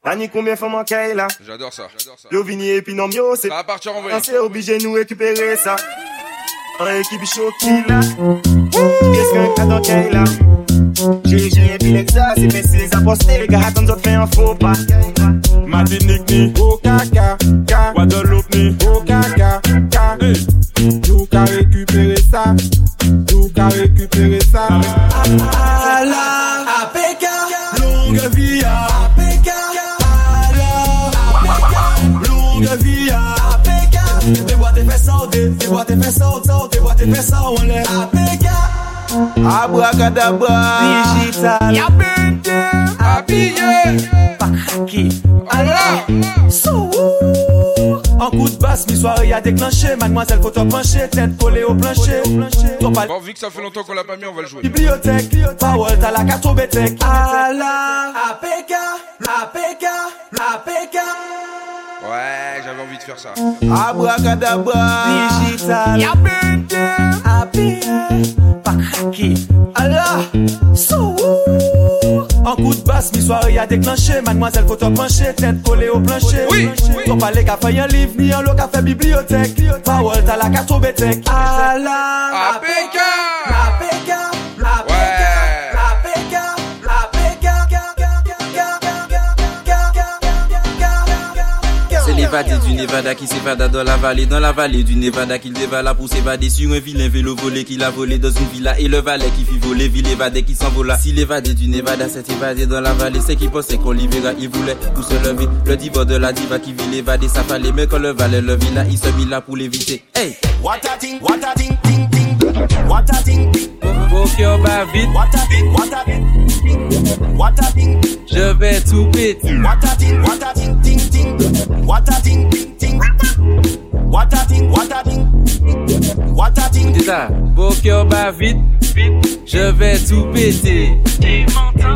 Tani combien fois mon là? J'adore ça. Yo vini et puis non yo c'est Ça va partir en vrai. On s'est obligé de nous récupérer ça. En équipe choquée là. Qu'est-ce qu'un cadeau qu'il là J'ai j'ai et puis l'exa c'est fait les apostés Les gars attendent d'autres fait un faux pas Martinique ni. Coca, coca. Guadeloupe ni. Coca, coca. Nous qu'à récupérer ça. Nous qu'à récupérer ça. Allah, APK, longue vie à APK, Allah, APK, longue vie à APK. Tes boîtes tes fesses sauter, tes boîtes tes fesses sauter, tes boîtes tes fesses en l'air. APK, Abracadabra digital, Y'a bête Habillé pas craqué. Allah, sous. En coup de basse, mi soirée a déclenché. Mademoiselle, faut te pencher, tête collée au plancher. Bon, vu que ça fait longtemps qu'on l'a pas mis, on va le jouer. Bibliothèque, parole, t'as la carte au bétec. Allah, APK, APK, APK. Ouais, j'avais envie de faire ça. Abracadabra Digital, Y'a bête appuyé, ki Allah, sou. An kout bas, mi soare ya deklanche Mademoiselle foto panche, tèt kole o planche oui, oui. Ton pale ka fay an liv, ni an lo ka fè bibliotek Pawol ta la ka soube tek Allah, ma peka, ma peka L'évadé du Nevada qui s'évada dans la vallée, dans la vallée du Nevada qu'il dévala pour s'évader sur un vilain vélo volé qu'il a volé dans une villa et le valet qui fit voler, ville évadé qui s'envola. Si l'évadé du Nevada s'est évadé dans la vallée, c'est qu'il pensait qu'on libéra, il voulait pour se lever. Le diva de la diva qui vit l'évadé, ça fallait, mais quand le valet le vit là, il se mit là pour l'éviter. Hey! What a thing, What a thing. Vos cœurs bat vite. What a thing. What a thing. What a thing. Je vais tout péter. What a thing. What a thing. Ting ting. What a thing. Ting ting. What a thing. What a thing. What a thing. C'est ça. Vos cœurs bat vite. Je vais tout péter.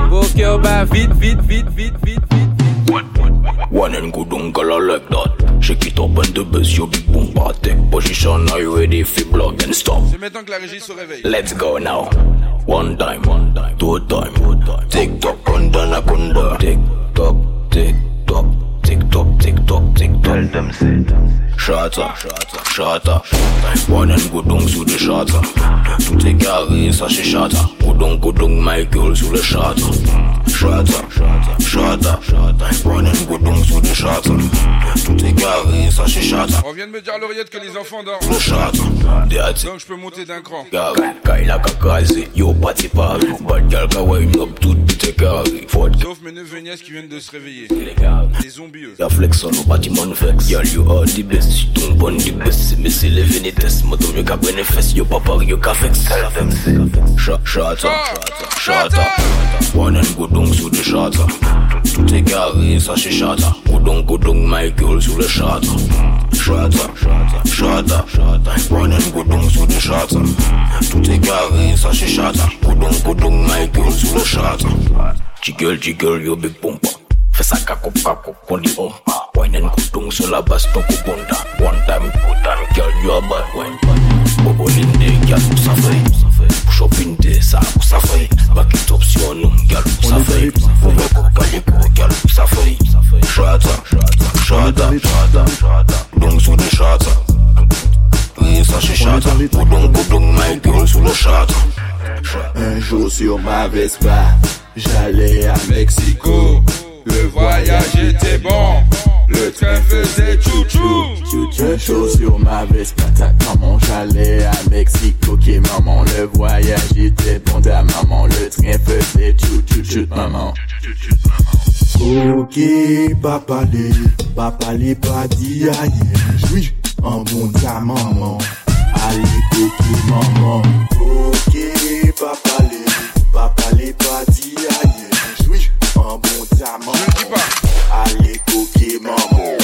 Vos cœurs bat vite, vite, vite, vite, vite, vite. One and good uncle I like that. Shake it up and the bass, your big boom take position. Are you ready for block and stop? C'est maintenant que la régie se réveille. Let's go now. One time, one time, two time, two time. Tick tock, under na kunda. Tick tock, tick tock, tick tock, tick tock, tick tock. Tell them say. Shata, shata, shata. One and good dung sous le shata. Tout est carré, ça c'est shata. Goudon, goudon, Michael sous le shata. Shata, shots, shots, I'm running good donc sous the shots. Tout est carré, ça chez shots. On vient de me dire l'oreillette que les enfants dorment. Le shots, donc je peux monter d'un cran. Kaila kakazé, yo pati pas. Bad gal kawaii nob, tout bite carré. Sauf mes neveux nièces qui viennent de se réveiller. Les zombies eux. Y'a flex on bâtiment flex. Y'a lieu à des best, si ton bon des. Mais c'est les vénétesses, madame yo ka bénéfice. Yo papa yo ka flex. Shots, shots, shots, shots. Running good gong sous le châtre. Tout est carré, ça chez go Coudon, my girl sous le châtre. Châtre, châtre, Ronan coudon sous le châtre. Tout est carré, ça chez châtre. Coudon, coudon, Michael sous le châtre. Jiggle, jiggle, yo big pompa. Fais ça kakop kakop, qu'on dit on Wine and coudon sur la basse, ton coupon One time, two time, girl, you a bad wine. Bobo linde, girl où ça fait Push up in there, ça où ça fait Back it up sur nous, girl où ça fait Bobo kaliko, girl où ça fait Shata, shata, shata Kudung sur le shata Oui, ça c'est shata Kudung, kudung, my girl sur le shata Un jour sur ma Vespa, j'allais à Mexico. Le voyage était bon, le train faisait chouchou. Un jour sur ma Vespa, ta maman, j'allais à Mexico. Ok, maman, le voyage était bon, ta maman, le train faisait chou chou chou, maman. Ok, papa les, papa les pas aïe, oui, en bon ta maman. Allez, coquille, maman. Ok, papa les, papa les pas dit aïe, An bon diamant Ale koke maman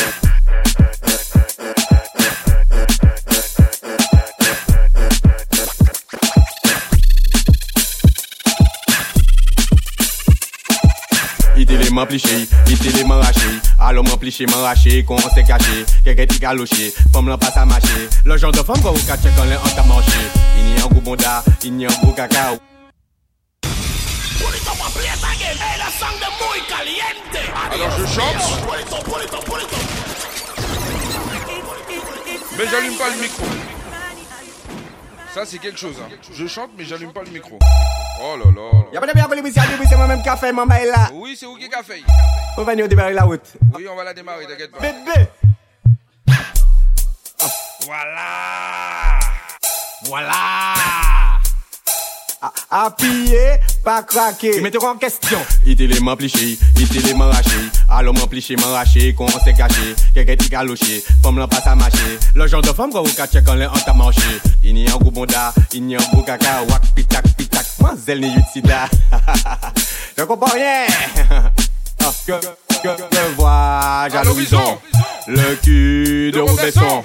Ite le man pliche, ite le man rache Alo man pliche, man rache, kon se kache Keke ti kaloche, fom lan pas a mache Lo jan de fom kon ou kache kon le an ta manche Ini an gou bonda, ini an gou kakao a un goût cacao. Alors je chante. Mais j'allume pas le micro. Ça c'est quelque chose. Hein. Je chante mais j'allume pas le micro. Oh là là. Y'a pas de bien pour les c'est moi-même qui a fait, maman est là. Oui, c'est vous qui a fait. On va venir démarrer la route. Oui, on va la démarrer, t'inquiète pas. Bébé. Voilà. Voilà. Appuyé, pas craqué. Je mettrai en question. Il élément pliché, il élément raché. Alors m'en pliché, m'en raché, qu'on s'est caché. Quelqu'un qui galoché, femme l'en passe à marcher. Le genre de femme qu'on vous cache quand les hantes à manger. Il n'y a un goût bonda, il n'y a un goût caca. Wak pitak pitak, moi zèle ni yut sida. Je comprends rien. Que, que, que vois-je à l'horizon? Le cul de Robesson.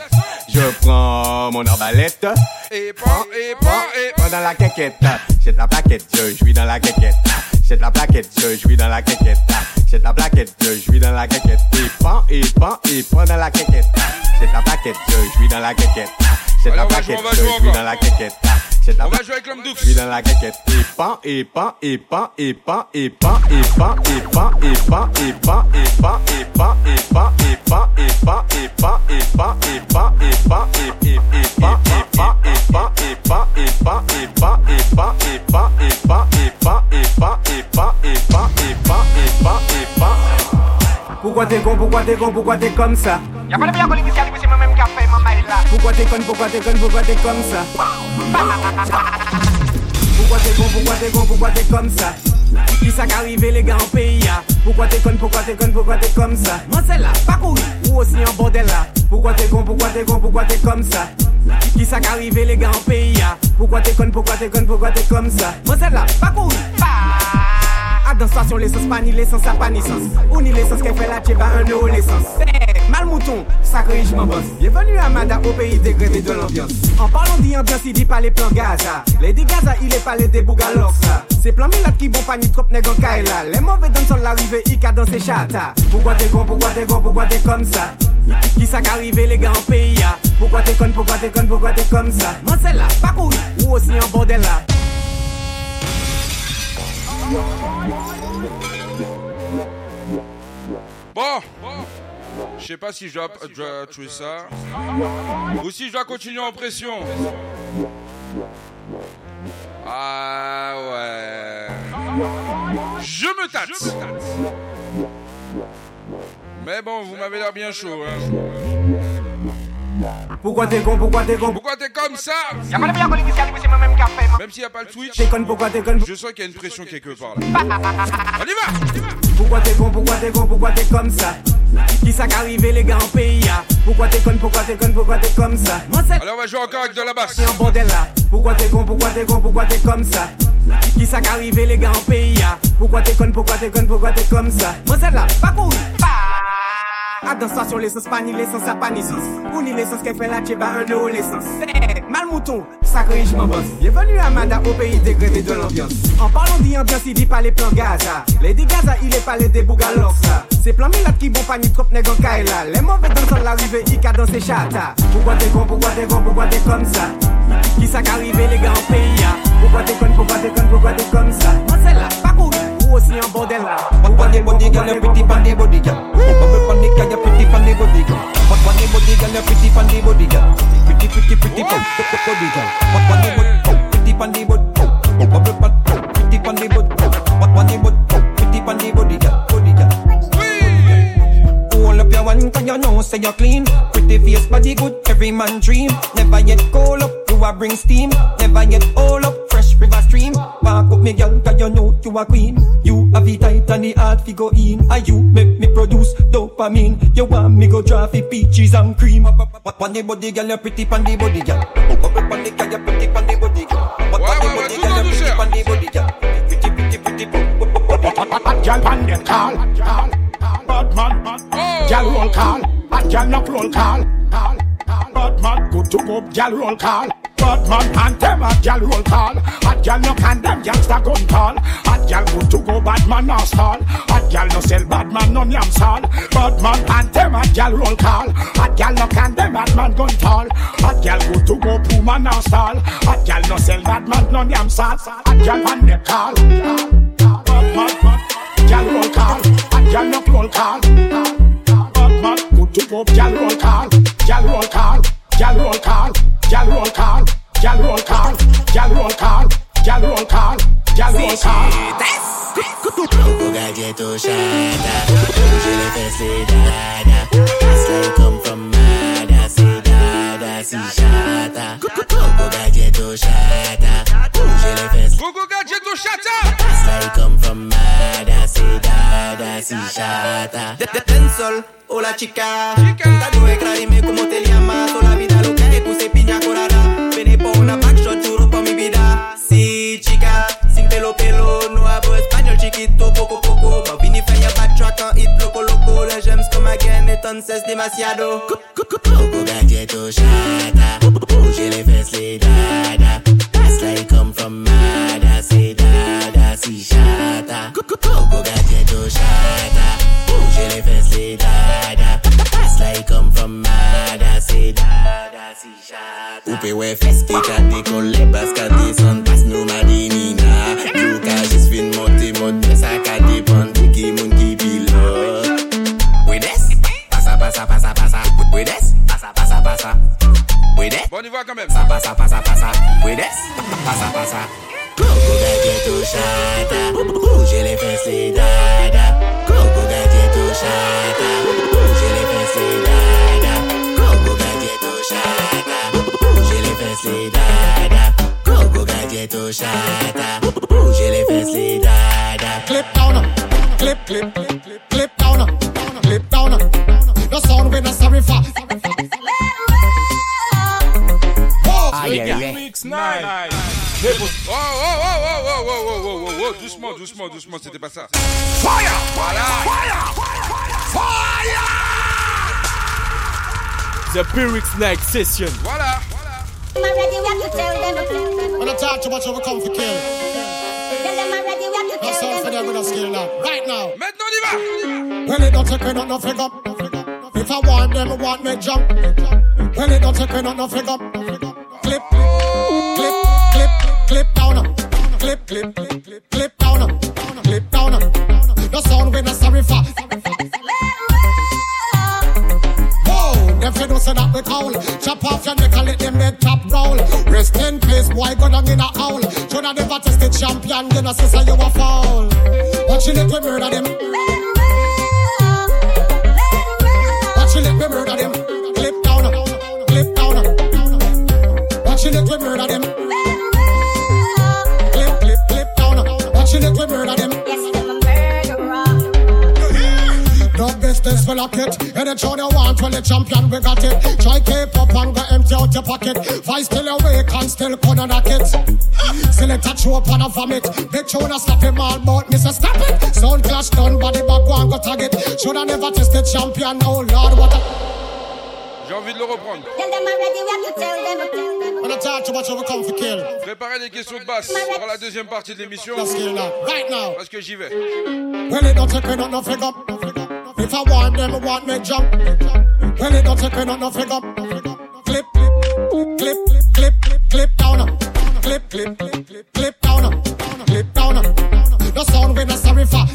Je prends mon arbalète. Et pas, et pas, et pas dans la quéquette. Jette la plaquette, je jouis dans la quéquette. Jette la plaquette, je jouis dans la quéquette. Jette la plaquette, je jouis dans la quéquette. Et pas, et pas, et pas dans la quéquette. Jette la plaquette, je jouis dans la quéquette. Jette la Alors, on va plaquette, jouer, on va je jouer jouis encore. dans la quéquette. Jette la On va plaquette, jouer avec l'homme je jouis dans la quéquette. Et pas, et pas, et pas, et pas, et pas, et pas, et pas, et pas, et pas, et pas, et pas, et pas, et pas, et pas, et pas, et pas, et pas, et pas, et et et pas, et pas, et pas, et pas, et pas, et pas, et pas, et pas, et pas, et pas, et pas, et pas, et pas, et pas, et pas, et pas. Pourquoi t'es con, pourquoi t'es con, pourquoi t'es comme ça Y'a pas de bien pour les c'est moi-même qui a fait, maman est là. Pourquoi t'es con, pourquoi t'es con, pourquoi t'es comme ça Pourquoi t'es con, pourquoi t'es con, pourquoi t'es comme ça Qui ça qu'arrivé les gars en pays Pourquoi t'es con, pourquoi t'es con, pourquoi t'es comme ça Moi c'est là, pas courir, ou aussi en bordel là Pourquoi t'es con, pourquoi t'es con, pourquoi t'es comme ça Qui ça qu'arrive les gars en pays Pourquoi t'es con, pourquoi t'es con, pourquoi t'es comme ça Moi c'est là, pas courir Ah dans station l'essence, pas ni l'essence, ça pas naissance Ou ni l'essence qu'elle fait la tchèba, un euro l'essence Eh, Mal mouton, sacré je bosse Bienvenue à Mada au pays dégradé de l'ambiance. En parlant d'ambiance, il dit pas les plans Gaza. Les des Gaza, il est pas les des Bougaloxa C'est plan Milat qui bon pas ni trop nègre Kaila Les mauvais dans sol l'arrivée, il dans ses chata. Pourquoi t'es con, pourquoi t'es con, pourquoi t'es comme ça? Qui ça qu'arrive les gars en pays ya Pourquoi t'es con, pourquoi t'es con, pourquoi t'es comme ça? Moi c'est là, pas courir, ou aussi en bordel là. Bon, je sais pas si je dois, tuer ça ou si je dois continuer en pression. Ah ouais. Je me tâte. Mais bon, vous m'avez l'air bien chaud. Hein. Pourquoi t'es con, pourquoi t'es con Pourquoi t'es comme ça Même s'il n'y a pas le Twitch, T'es con, pourquoi t'es con je sens qu'il y a une pression quelque part là. On y va Pourquoi t'es con, pourquoi t'es con, pourquoi t'es comme ça Qui ça qu'arrive les gars en pays ya Pourquoi t'es con, pourquoi t'es con, pourquoi t'es comme ça c'est Alors on va jouer encore avec de la basse. en bordel là Pourquoi t'es con, pourquoi t'es con, pourquoi t'es comme ça Qui ça qu'arrive les gars en pays ya Pourquoi t'es con, pourquoi t'es con, pourquoi t'es comme ça Moi c'est là, pas courir Dans station l'essence, pas ni l'essence, ça pas naissance Ou ni l'essence qu'elle fait la tchèba, un euro l'essence. Eh, Mal mouton, sacré je m'en bosse. Bienvenue à Mada au pays dégradé de l'ambiance. En parlant d'ambiance, il dit pas les plans Gaza. Les Gaza, il est pas les des Bougaloxa C'est plan Milat qui bon pas ni trop nègre Kaila Les mauvais dans sol l'arrivée, il dans ses chata. Pourquoi t'es con, pourquoi t'es con, pourquoi t'es comme ça? Qui ça qu'arrive les gars en pays Pourquoi t'es con, pourquoi t'es con, pourquoi t'es comme ça? Pas courir, ou aussi en bordel the body girl, you pretty pan the body girl. Bubble pan the girl, you pretty pan the body girl. What what the body girl, you pretty pan the body girl. Pretty pretty pretty pan body girl. What what the body pretty pan the body. Bubble pan pretty pan the body. What what the body pretty pan the body girl. Body girl. Hold up your one, cause you know say you're clean. Pretty face, body good, every man dream. Never yet cold up, you a bring steam. Never yet all up, fresh river stream. Back up me girl, cause you know you a queen. You have the tight and the hard fi go in. And you make me produce dopamine. You want me go draw fi peaches and cream. Pan the body girl, you pretty pan the body girl. Bubble pan the girl, you pretty pan the body girl. Pan the body girl, you pretty pan the body girl. Pretty pretty pretty Hot gal pan them call. Bad man, oh. gal roll call. Hot gal knock roll call. Bad man good to go, gal roll call. Bad man and them a gal roll call. Hot gal no can them gangsta gun call. Hot gal good to go, bad man no stall. Hot gal no sell bad man no yam sall. Bad man and them a gal roll call. Hot gal no can them bad man gun tall. Hot gal good to go, puma no stall. Hot gal no sell bad man no yam sall. Hot gal pan them call. Bad man, gal roll call. Hot gal no roll call. Bad man good to go, gal roll call. Gal roll call. Gal roll call. Gal roll call. Gal roll call. Gal roll call. Gal roll call. Gal roll call. Coco gadget shada Bouger les fesses les dada That's like come from Mada C'est dada si chata Coco gadget shada Bouger les fesses Coco gadget shata That's like come from Mada C'est dada si chata Dancehall, hola chica. Canta due clarime como te llamas Toda la vida lo que hay puse piña colada Ven pa' una backshot, juro pa' mi vida. Sí, chica, sin pelo pelo No hablo español chiquito, poco poco. Ma vini falla backtrack en hit loco loco Les gems come again, entonces demasiado. Coco gadget shata Bouger les fesses les dada That's like come from Mada C'est dada si chata Coco gadget shata Bouger les fesses les dada. That's like come from Mada C'est dada si chata Oupe we fes ki kate kon le bas kate son pas nou madinina Yo ka jis fin monte monte sa ka depan de ki moun ki pilot We des, pasa pasa pasa pasa. We des, pasa pasa pasa. We des, Bon, on y va quand même. pasa pasa pasa pasa. We des, pasa pasa Coco chata, dada. Coco chata, dada. Coco chata, dada. Coco chata, dada. Clip down, clip clip clip clip down, clip down. No sound when I sorry for. Ah, yeah, yeah. Weeks nine. nine. Oh, oh, oh, oh, oh, oh, oh, oh, oh, oh, doucement, doucement, doucement, c'était pas ça. Fire! Voilà. The Piwyx Night Session. Voilà. When I talk too much, I will come for kill. That's all for them with a skill now. Right now. Maintenant, on y va. Well, it don't take no no fig up. If I want them, I want me jump. Well, it don't take no no fig up. Clip, clip, clip, down. Clip, clip, clip, clip down. Clip down. The sound we not sorry for. Whoa, them fi know say that we cowl. Chop off your neck and let them head top roll. Rest in peace, boy, go down in a hole. Shoulda never tested champion, you know, sister, you a foul. Watch you let me murder them. Business for lock it. Any tune you want, well the champion we got it. Try keep up and go empty out your pocket. Vice still awake and still corner knock it. Select a chew up and a vomit. Big tune a slap him all but Mr. Stop it. Sound clash done, body back one go tag it. Shoulda never tested champion. Oh Lord, what a J'ai envie de le reprendre. When I talk too much, I will come for kill. Préparez des questions de basse pour la deuxième partie de l'émission. Let's get it now. Right now. Parce que j'y vais. If I want them, want me jump. Well, it don't take no no fig up. Clip, clip, clip, clip, clip clip down. Clip, clip, clip, clip down. Clip down. The sound we not sorry for.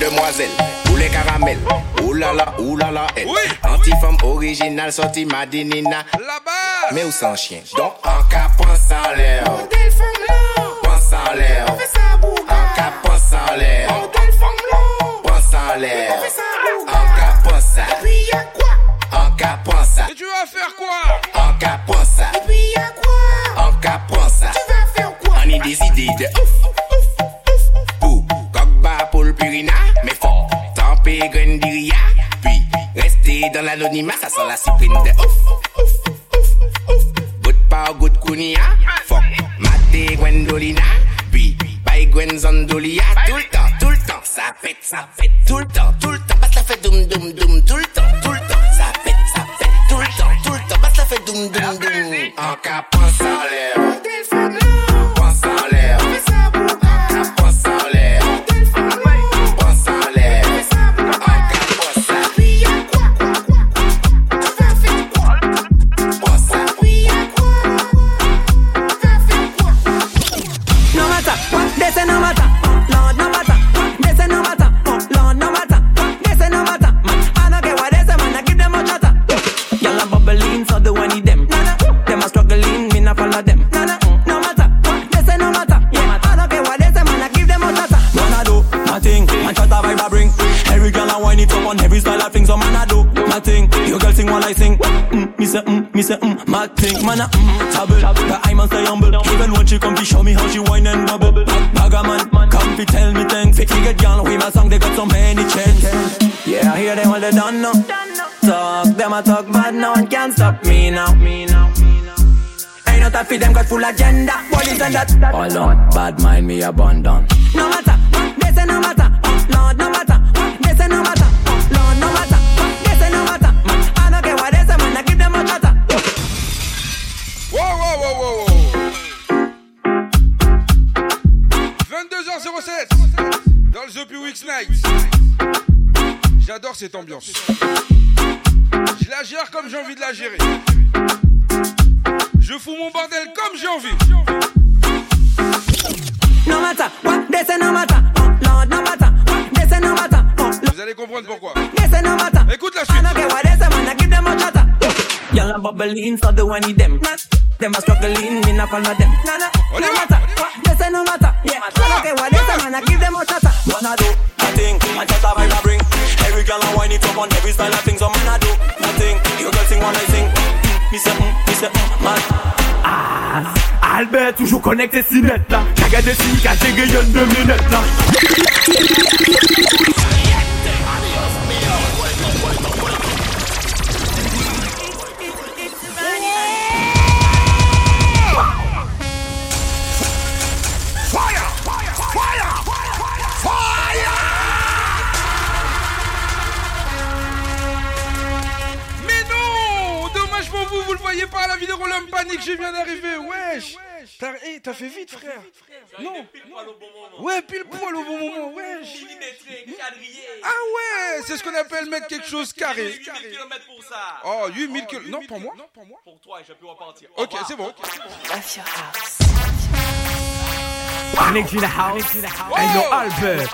Demoiselle, ou les caramels, ouh là là, ouh elle. Anti-femme originale, sortie Madinina. Mais où sans chien? Donc, en cas, pense en l'air. Pense en l'air. En cas, pense en l'air. Pense en l'air. En cas, pense ça. En cas, pense ça. Et tu vas faire quoi? En cas, pense ça. En cas, pense ça. Tu vas faire quoi? On est décidé de ouf. Pour Gogba pour le Purina, mais faut Tempé Grendiria. Puis dans l'anonymat, ça sent la cyprine de ouf. Good power, good kunia. Fuck Mate Gwendolina. Puis by Gwen Zondolia. Tout le temps, tout le temps, ça pète, ça pète. Tout le temps, tout le temps, que ça fait doum doum doum. Tout le temps, tout le temps, ça pète, ça pète. Tout le temps, tout le temps, que ça fait doum doum doum. En pense en l'air. Me say, mm, mm, my thing. Man, I mm, tabble, but I must stay humble. Even when she come to show me how she whine and bubble. Bagger man, come to tell me things. You get girl with my song, they got so many chains. Yeah, I hear them all they done now. Talk, them a talk bad, no one can stop me now. Me now. Ain't no time for them got full agenda. What is that? Hold on, bad mind me abandon. No matter they say, no matter. Lord, no matter they say, no matter. ambiance. Je la gère comme j'ai envie de la gérer. Je fous mon bordel comme j'ai envie. Vous allez comprendre pourquoi. Écoute la suite. Y'all bubbling, so them. On every style I think, so man, I do my thing. Your girl sing while I sing. Mm, mm, mm. Ah, Albert toujours connecté si net là Caga de si qu'a géré y'en deux minutes là T'as fait vite, frère. Non. Ouais, pile poil au bon moment, wesh. Ah ouais C'est ce qu'on appelle mettre quelque chose carré. km pour ça. Oh, 8000 km. Non, pour moi. Pour toi, je peux repartir. Ok, c'est bon. Panic in the house. Hey yo Albert.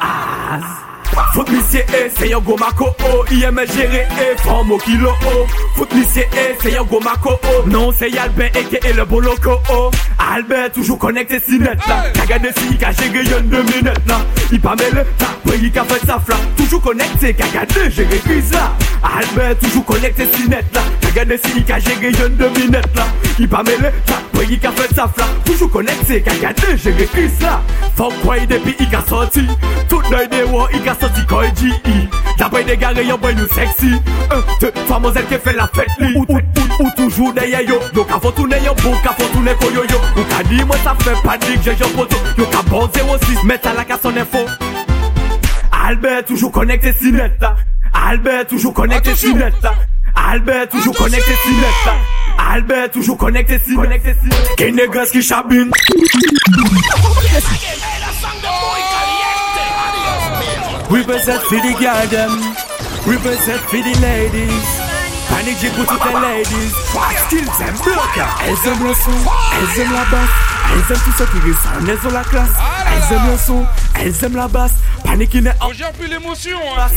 Ah Fout misye e, se yon go mako o Iye men jere e, fran mo kilo o Fout misye e, se yon go mako o Non se Yalbert e ke e le boloko o Albert toujou konekte si net la Kaga de si, ka jere yon de minet la I pa mele, ta pre yi ka fet sa fla Toujou konekte, kaga de jere kriz la Albert toujou konekte si net la Kaga de si, ka jere yon de minet la I pa mele, ta pre yi ka fet sa fla Toujou konekte, kaga de jere kriz la Fok kwa yi depi, yi ka soti Tout noy de wo, yi ka soti soti koy di i. Dabay de gare yon boy nou seksi Un, te, famozel ke fe la fet li Ou, ou, ou, ou toujou neye yo. Yo ka fotoune yon bou, ka fotoune koyo yo Ou ka di mwen sa fe panik, je yo poto Yo ka bon 06, meta la ka son info. Albert toujou konekte si net Albert toujou konekte si net Albert toujou konekte si net Albert toujou konekte si net. Kene gres ki chabine Kene gres ki chabine. Represent for the them Represent for the ladies. Panic j'ai pour toutes les ladies. Skills and blocker Elles aiment le son, elles aiment la basse. Elles aiment tout ce qui ressonne, elles ont la classe. Elles aiment le son, elles aiment la basse. Panic in the gère plus l'émotion, hein.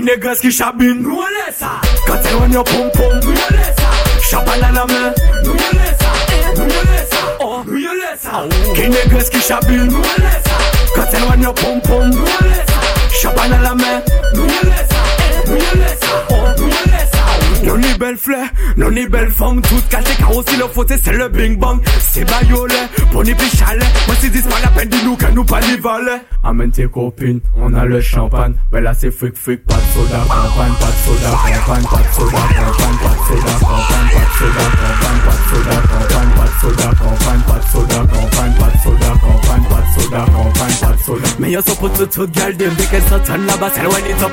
Nègres qui chabine Nous ça. Quand elles ont your pom pom Nous ça. Champagne à la main Nous ça. Nous ça. Oh Nous ça. Qu'est nègres qui chabine Nous ça Quand elles ont your pom pom Nous on laisse ça Champagne à la main Nous on laisse Nous on laisse Oh Nous on laisse non ni belle fleur, non ni belle femme Toute cachée car aussi le faute c'est le bing bang C'est bayolet, pour ni plus chalet Moi si dis pas la peine dis-nous que nous pas les valets Amène tes copines, on a le champagne Mais là c'est fric fric, pas de soda Campagne, pas de soda, campagne, pas de soda Campagne, pas de soda, campagne, pas de soda Campagne, pas de soda, campagne, pas de soda Campagne, pas de soda, campagne, pas de soda Campagne, pas de soda, campagne, pas de soda Mais y'a son pote tout gal dem Dès qu'elle s'entend là-bas, c'est loin et top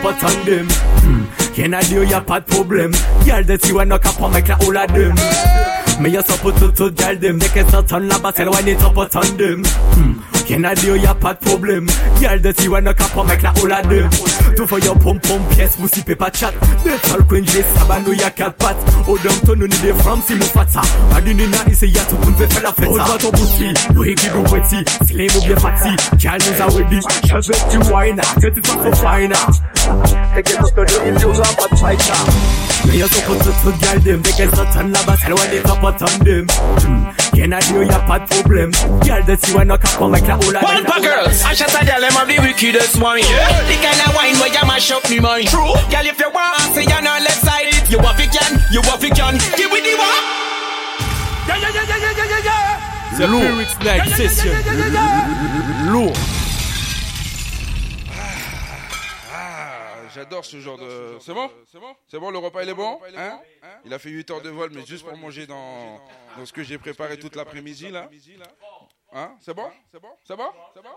autant dem Y'en a dit y'a pas de problème Y'all de si ouais n'a qu'à pas mec la ou la dem Mais y'a son pote tout tout gal dem Dès qu'elle s'entend là-bas, c'est loin et top autant dem Y'en a dit y'a pas de problème Y'all de si ouais n'a qu'à pas mec la ou la Tout for your pom pom pièce, vous si pas chat Metal queen, j'ai saban nous y'a quatre pattes Au oh, downtown nous ni des from si mou fat ça Adini na ici y'a tout monde fait la fête ça Au ton bouti, oui qui nous petit Slim ou bien fatty, y'all nous a ready Je veux du wine, que tu t'en fais fine Take it up to the views of a fighter. Mais y'a son pote tout gal dem Dès qu'elle s'entend là-bas, c'est loin des autant dem Y'en a dit y'a pas de problème Y'all de si ouais n'a qu'à pas mec la ou la One for girls, I shot a girl, them have the wickedest wine. The kind of wine where you mash up me mind. True, girl, if you want, say you're on left side. You want it can, you want it can. Give me the one. Yeah, yeah, yeah, yeah, yeah, yeah, yeah, yeah. C'est lourd Next session Lourd J'adore ce genre de. C'est bon C'est bon C'est bon, le repas il est bon Hein Il a fait 8 heures de vol, mais juste pour manger dans, dans ce que j'ai préparé toute l'après-midi là. Hein C'est bon C'est bon C'est bon C'est bon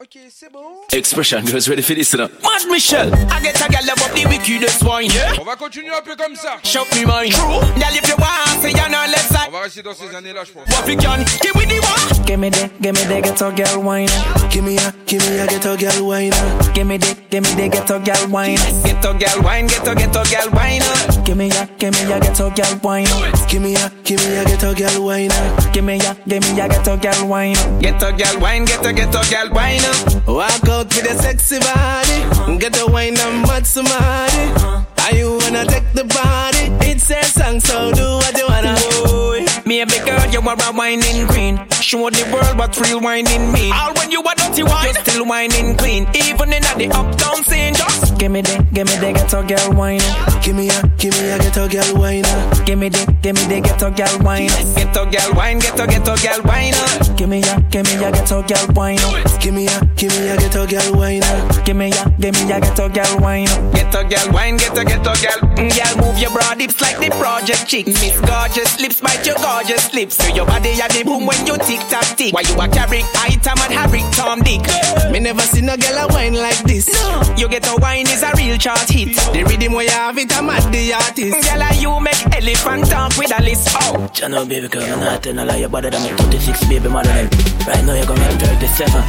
Ok, c'est bon. Expression girls ready for this now. Mad Michelle, I get a girl love up the wickedest wine. On va continuer un peu comme ça. Show me mine. True, girl, if you want, say you're on left side. On va rester dans ces années-là, je pense. What it can, give me the one. Give me the, give me the ghetto girl wine. Give me a, give me a ghetto girl wine. Give me the, give me the ghetto girl wine. Ghetto girl wine, ghetto ghetto girl wine. Give me a, give me a ghetto girl wine. Give me a, give me a ghetto girl wine. Give me a, give me a ghetto girl wine. Ghetto girl wine, ghetto ghetto girl wine. Walk out with a sexy body. Get the wine and mad somebody. Are you wanna take the body? It's a song, so do what you wanna. Boy, me a big girl, you are a whining queen. Show the world what real whining mean. All when you a dirty wine, you still whining clean. Even in the uptown scene, just Give me the, give me the ghetto girl wine. Give me a, give me a ghetto girl wine. Give me the, give me the ghetto girl wine. Ghetto girl wine, ghetto ghetto girl wine. Give me a, give me a ghetto girl wine. Give me a, give me a ghetto girl wine. Give me a, give me a ghetto girl wine. Ghetto girl wine, ghetto ghetto girl. Girl, move your broad hips like the project chick. Miss gorgeous lips, bite your gorgeous lips. So your body have the boom when you tick tock tick. Why you a carry item and Harry Tom Dick? Me never seen a girl a wine like this. You get a wine is a real chart hit. The rhythm where you have it, I'm at the artist. Girl, and you make elephant talk with a list. Oh, Channel baby girl, I'm not telling a lie, you're better than me 26 baby mother than Right now you're gonna make 37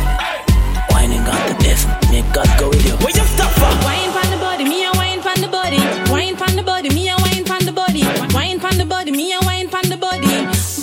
Whining got the death, make God go with you Where you stop for? Wine pon the body, me a wine pon the body. Wine pon the body, me a wine pon the body. Wine pon the body, me a wine pon the body.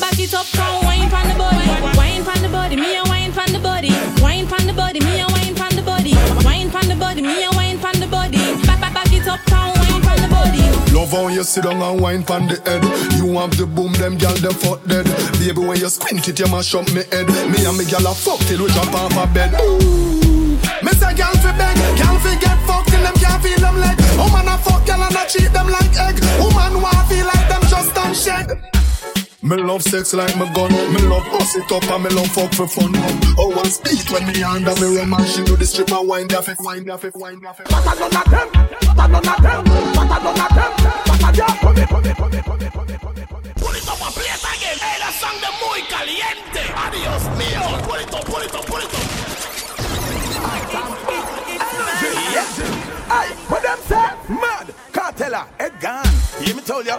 Back it up, come wine pon the body. Wine pon the body, me a wine pon the body. Wine pon the body, me a wine pon the body. Wine pon the body, me a wine pon the body. Back back back it up, come wine pon the body. Love how you sit down and wine pon the head. You have the boom, them gal them fuck dead. Baby, when you squint it, you mash up me head. Me and me gal a fuck till we jump off a bed. Ooh. Me say gal fi beg, gal fi get fucked till them can't feel them leg. Woman a fuck gal and a treat them like egg. Woman wanna feel like them just done shed. Me love sex like my gun. Me love bust it up and me love fuck for fun. Oh, one speed when me under me romance. She do the strip and wind off it, wind off it, wind off it. But I don't have them. But I don't have them. But I don't have them. But I don't Put it, put it, put it, put it, put it, put it, put it. Pull it up and play it again. Hey, that song de muy caliente. Adios mío. Pull it up, pull it up, pull it up. Aye, what them say? Mad, cartella, head gone. Hear me tell ya,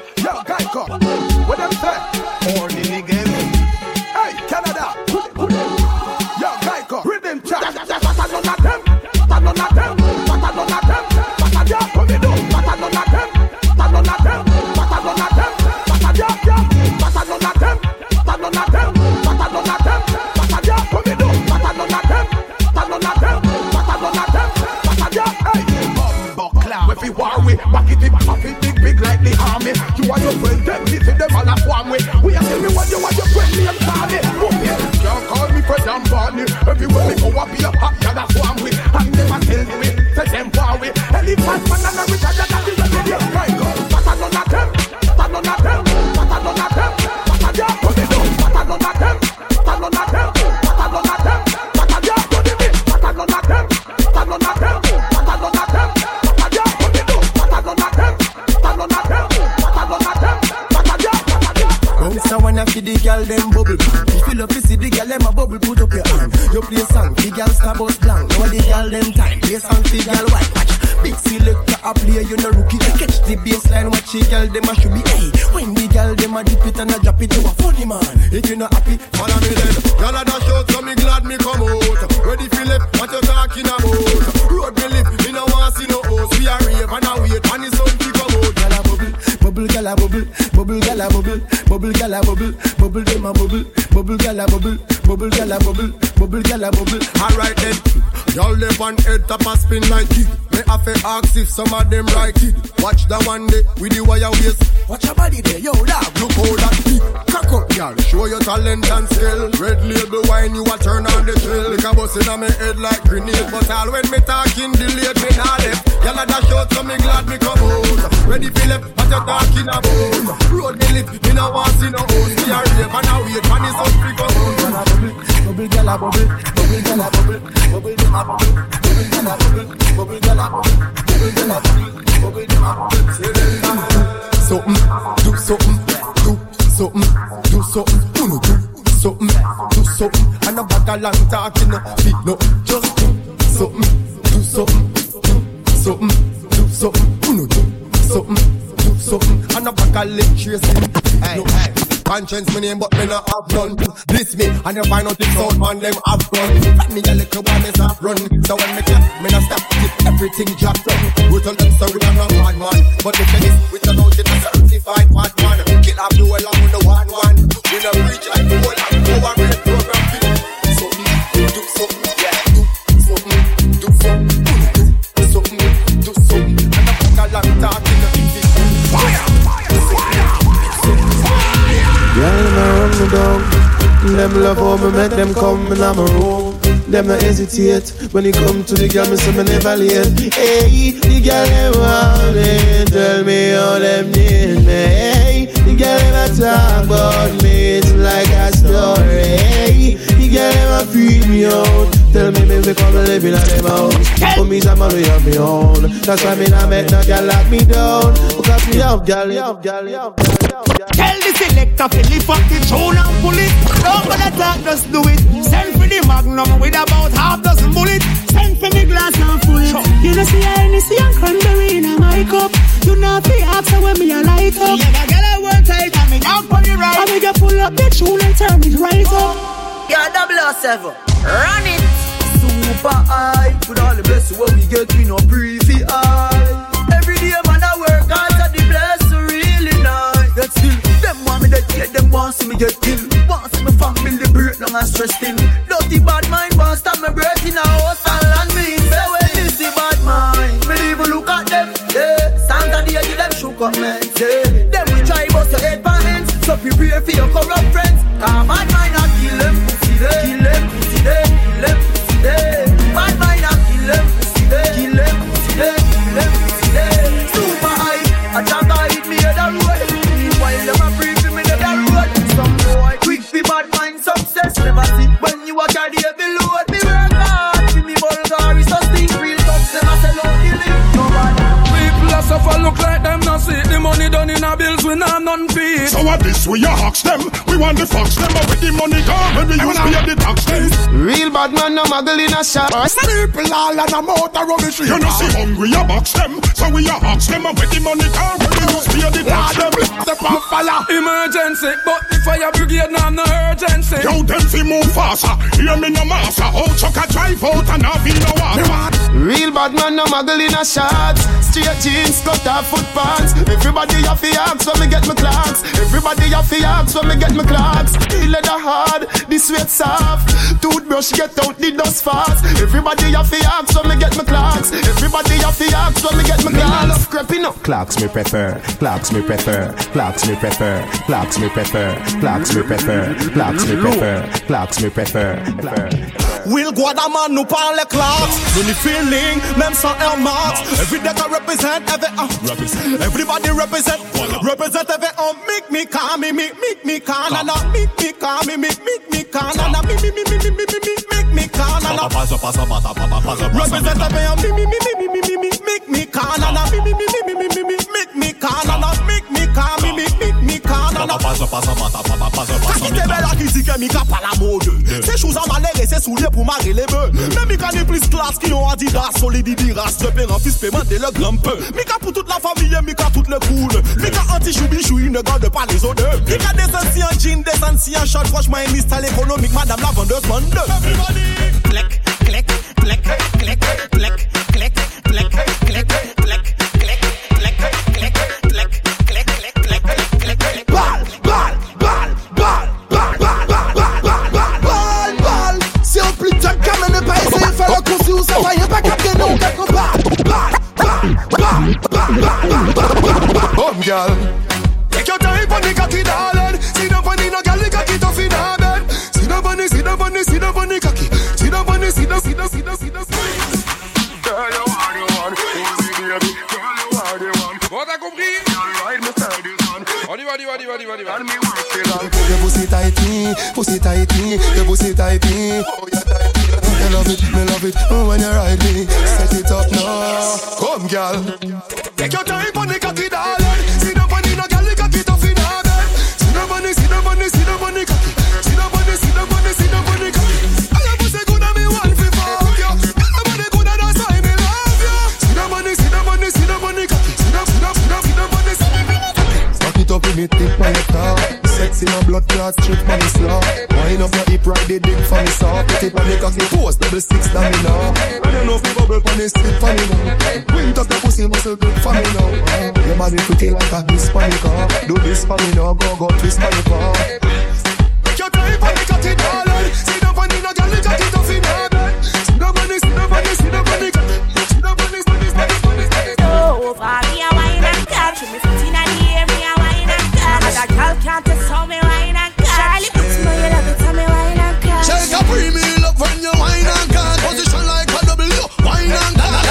a bubble. Alright then, y'all live on head top a spin like it. Me have to ask if some of them right it. Watch the one day with the wire waist. Watch your body there, yo, dog. Look how that beat. Cock up, y'all. Show your talent and skill. Red label wine, you a turn on the drill. Like a bust in my head like grenade. But all when me talking, delayed me not left. Y'all a dash out, so me glad me come out. Ready for left, what you talking about? Road me live, me no want see no host. Me a rave and a wait, man is up come out. Bubble, gyal a bubble, bubble, gyal a bubble, bubble, them a bubble, bubble, gyal a bubble, bubble, gyal a bubble, bubble, gyal a bubble, bubble, them a bubble. Say them bubble. Something, do something, do something, do something, do no do something, do something. And a bag of long talking, no feet, no, just do something, do something, do something, do something, do no do something, do something. And a bag of leg tracing, no. Conscience me name but me not have none me and you find out if sound man them have run Let me a little while me stop run. So when me clap me not stop everything jacked up. We tell them sorry I'm not bad man. But if you this How me make them come in my room. Them not hesitate when it come to the girl, me say me never late. Hey, the girl them want me, tell me how them need me. Hey, the girl a talk about me, it's like a story. Hey, the girl them a freak me out. Tell me me fi come live in a them house. For me some man we have me own. That's why me not make no girl lock me down. Because me have girl, have girl, have girl. Tell the selector to lift up the tune and pull it. Don't bother talk, just do it. Send for the magnum with about half dozen bullets. Send for me glass and full it. You know see Hennessy and cranberry in a my cup. You know fi after when me a light up. Yeah, girl I work tight and me down for the right. I make you pull up the tune and turn it right up. Yeah, double seven. Run it. Super high. With all the blessings what we get, we no breathy high. Every day man I work hard to the blessing really nice. Yet still, them want me dead, yeah, them want see me get killed. Want see me family break down and stressed in. Dirty bad mind we not none feed. So what this we a hawks them? We want the fox them, but with the money come when we use pay the tax them. Real bad man no muggle in a shop. People all on a motor rubbish. You know see hungry a box them, so we a hawks them, and with the money come when we use pay the tax them. Step on fire. Emergency, but the fire brigade now no urgency. Yo, them fi move faster. Hear me no master. Oh, chuck a drive out and have no water. Real bad man no muggle in a shot. Straight jeans, cut off foot pants. Everybody have to ask when me get my clocks. Everybody have to ask when me get my clocks. The leather hard, the sweat soft. Toothbrush get out the dust fast. Everybody have to ask when me get my clocks. Everybody have to ask when me get my clocks. Love creeping up. Clocks me prefer, clocks me prefer, clocks me prefer, clocks me prefer, clocks me prefer, clocks me prefer, clocks me prefer. Will Guadaman nous parle clocks Any feeling, même sans Air Max Every day I represent, every uh, Everybody represent Represent every uh, Make me calm, me, me, make me calm uh, make me calm, me, me, make me calm uh, me, me, me, me, me, me, me, me, make me calm uh, Represent every uh, me, me, me, me, me, me, me, me, make me calm uh, me, me, me, me, me, me, me, me, make me calm uh, make me calm, me, me, pas un passant, pas pas la pas mode. Ces choses en malheur et ces souliers pour marrer les bœufs. Mais Mika plus classe qui ont Adidas, solide Idiras, le père en fils paiement dès le grand peu. Mika pour toute la famille, Mika toute le cool. Mika anti-choubichou, il ne garde pas les odeurs. Mika des anciens jeans, des anciens shorts, franchement, il installe économique, madame la vendeuse vende. Everybody! Click, click, click, click, click, click, click, click. Bum girl, take your time on the cocky, darling. Sit up on the no girl, the cocky tough in her bed. Sit up on the, sit up on the, sit up on the cocky. Sit up on the, sit up, sit up, sit up, sit up. Girl, you are the one, baby. Girl, you are the one. Bon, t'as compris? On y va, on y va, on y va, on y va, Your pussy tight me, pussy tight me, your pussy oh, tight me. Me love it, me love it oh, when you ride me. Set it up now, come girl. Take your time on the cocky, darling. See the money, no girl, the cocky tough in her bed. See the money, see the money, see the money cocky. See the money, see the money, see the money cocky. All your pussy good and me want fi fuck you. All your good and that's why me love you. See the money, see the money, see the money cocky. See the, see the, see the, see the money, see the money. Cock it up in it, tip on your top. Sex in a blood clot, strip on the. Wind up your hip, ride the dick for me saw. Put it on the cocky, post double six down me now. I don't know if you bubble on the stick for me now. Wind up the pussy muscle good for me now. Your body pretty like a Hispanic car. Do this for me now, go go twist for me. Take your time for the cocky, darling. See the funny, no girl, the cocky tough in her bed. See the money, see the money, see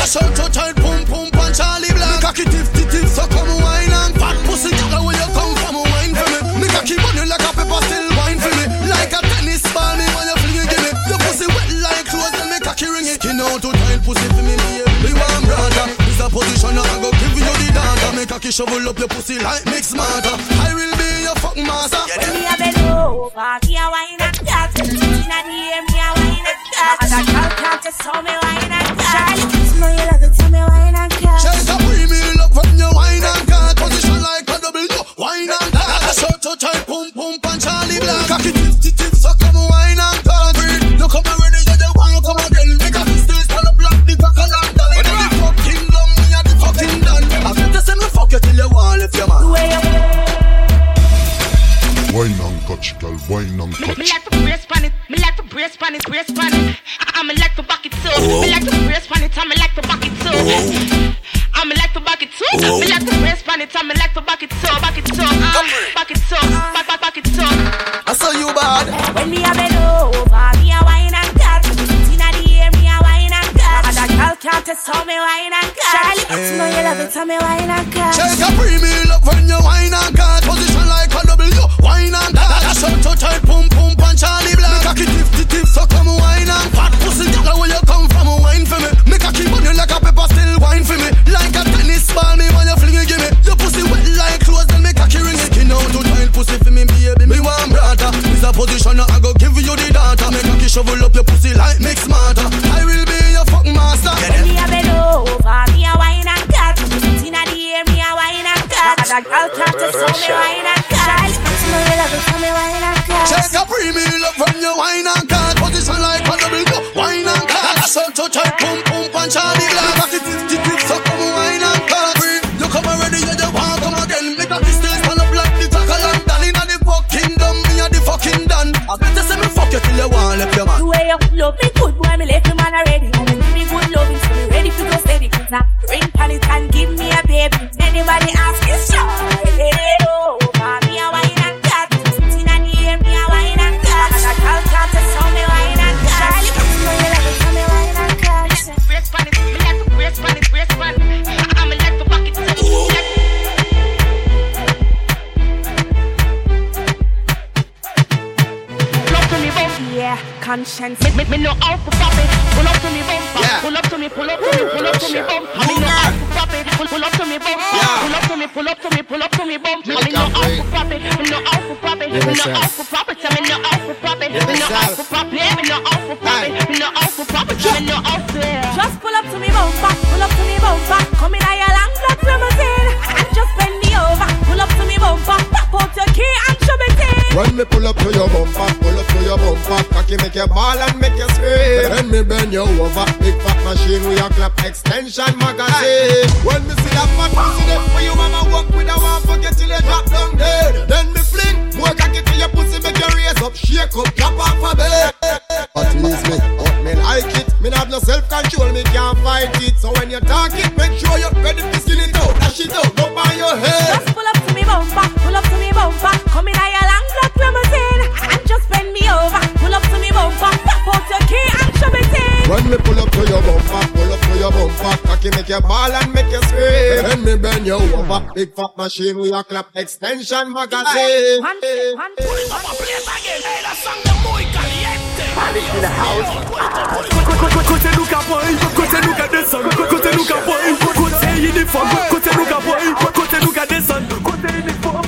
shirt so tight, pum pum pan Charlie Black. Me cocky tiff tiff so come wine and fat pussy girl, where you come from? Wine for me. Me cocky bunny like a pepper still wine for me. Like a tennis ball, me when you fling it, give me. Your pussy wet like clothes and me cocky ring it. Skin out to tight pussy for me, baby. me one brother. This a position I go give you the data. Me cocky shovel up your pussy like mix matter. I will be your fuck master. Give me a bend over, me a wine and gas. Me a DM, me a wine and gas. Other girl can't just tell me. Wine and Me, me like to brace pan it, me like to brace pan it, brace pan it. I, I me like to back it too. Me like to brace pan it, I me like to back it too. I me like to back it too. Me like to brace pan it, I me like to back it too, back it too, uh, back it too, back back back it too. I saw you bad. When me a bend over, me a wine and cut. Inna the air, me a wine and cut. Other girl can't test how me wine and cut. Charlie, you know you love it, tell me wine and cut. Shake a premium up when you wine and cut. Position like a double U. Wine and cut. Short to tight, pum pum pan Charlie Black. Cocky tip tip tip, so come wine and cut. Pussy girl, where you come from? Wine for me. Make a keep on you like a pepper, still wine for me. Like a tennis ball, me when you fling it, give me. Your pussy wet like clothes, then make a key ring it. Skin out to tight pussy for me, baby. Me want brother. This a position, I go give you the data. Make a key shovel up your pussy like mix smarter. I will be your fuck master. When me a bend over, me a wine and cut. Inna the air, me a wine and cut. Other girl can't test how me wine and cut. Love it, and. Shake a premium up when you wine and cut. Position like a double U. Wine and cut. So to tight, pum pum pan Charlie Black. Cocky tip tip tip, so come wine and cut. You come already, you just want come again. Make a fist stand up like the of London. Inna the fucking dumb, me a the fucking done. I better say me fuck you till you want left your man. The way you love good, boy, me left you man already. And you give me good loving, so me ready to go steady. Cause ring pan it and give me a baby. Conscience. Me, me, me know how to pop it. Pull up to me bump, Yeah. pull up to me, pull up to me, pull up to me bump. I me know how to pop it. Pull, pull up to me bump, pull up to me, pull up to me, pull up to me bump. I me know how to pop it. Me know how to pop it. Me know how to pop it. I me know how to pop it. Me know how to pop it. Me know how to pop it. Me know how to pop it. Me know how to. Ball and make you scream. When me bend you over, big fat machine with your clap extension magazine. When me see that fat pussy there for you, mama walk with a one forget till you drop down dead. Then me fling more cocky to your pussy, make you raise up, shake up, drop off a bed. But please me, but oh, me like it. Me not have no self control, me can't fight it. So when you talk it, make you ball and make you scream. When me bend you over, big fat machine with your clap extension magazine. Côté Luca boy, côté Luca descend, côté Luca boy, côté uniforme, côté Luca boy, côté Luca descend, côté uniforme.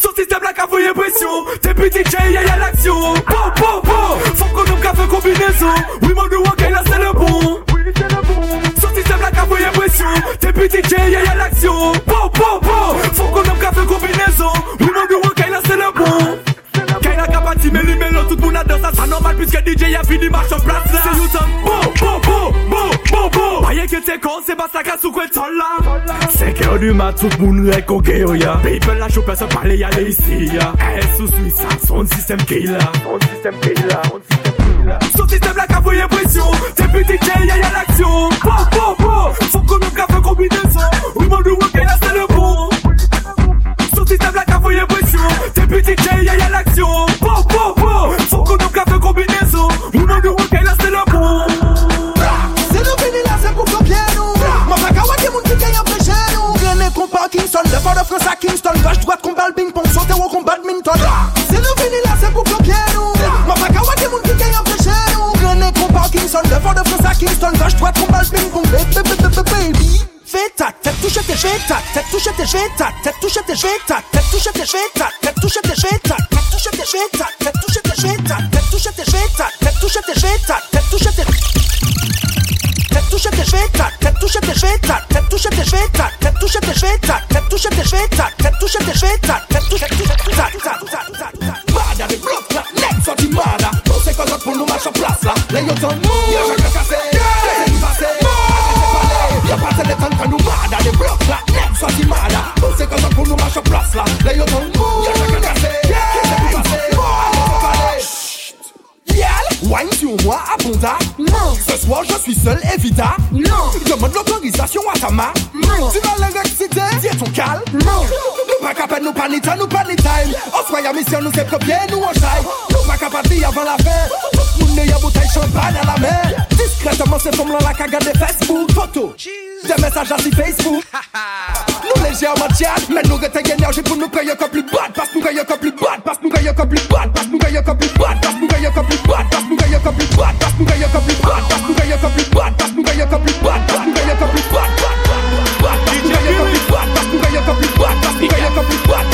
Son système la cafouille pression, t'es petit J, y'a l'action. Bon, bon, bon, faut qu'on nous café combinaison. Oui, mon nouveau là c'est le bon. Petit J, y'a l'action. Bon, bon, bon, faut qu'on nous café combinaison. Oui, mon nouveau là c'est le bon. Kaila Kapati, mais lui, mélo, tout le monde a dans ça, ça normal, puisque DJ a fini, marche en place là. C'est Youton, bon, bon, bon, bon, bon, bon. Voyez que t'es con, c'est pas ça qu'a sous quoi t'en là. 5 heures du mat, tout le monde est coqué, oh ya. People la choupe, ça parle, y'a les ici, ya. Elle sous Suisse, son système là. Son système là, son système là. Son système la cafouille pression, petit DJ, y'a y'a l'action. Bon, Kingston, le fort de France à Kingston, gauche droite combat le ping-pong, sauter au combat badminton. C'est nous fini là, c'est pour bloquer nous. Ma pas qu'à des monde qui nous. Qu'on Kingston, le fort de France à Kingston, gauche droite combat le ping-pong, baby. Fais ta tête, touche tes cheveux, ta tête, touche tes cheveux, tête, touche tes cheveux, tête, touche tes cheveux, tête, touche tes cheveux, tête, touche tes cheveux, tête, touche tes cheveux, tête, touche tes tête, touche tes Täpptusche der touché, Täpptusche der Schweizer, touché, der Schweizer, Täpptusche touché, Schweizer, Täpptusche der touché, Täpptusche der Schweizer. touché, di brutta, lezzo touché, mada, non sei touché, con una plaza, touché, io sono mu, touché, sono case, io touché, le tante numada touché, brutta, lezzo di touché, non sei cosa touché, una plaza, lei touché, sono soigne sur moi à Ponda. Non. Ce soir, je suis seul, Evita. Non. Demande l'autorisation à ta main. Non. Tu vas l'exciter. Dis ton calme. Non. Nous pas capables, nous pas les nous pas les time. On soit à mission, nous c'est bien, nous on chaille. Nous pas capables avant la fin. Tout le monde bouteille champagne à la mer. Discrètement, c'est tombant la cagade de Facebook. Photo. Des messages à Facebook. Nou lejèrman tchad Men nou rete enerji pou nou kreye kop li bad Pas nou kreye kop li bad Pas nou kreye kop li bad Pas nou kreye kop li bad Pas nou kreye kop li bad Pas nou kreye kop li bad Pas nou kreye kop li bad Pas nou kreye kop li bad Pas nou kreye kop li bad Pas nou kreye kop li bad Pas nou kreye kop li bad Pas nou kreye kop li bad Pas nou kreye kop li bad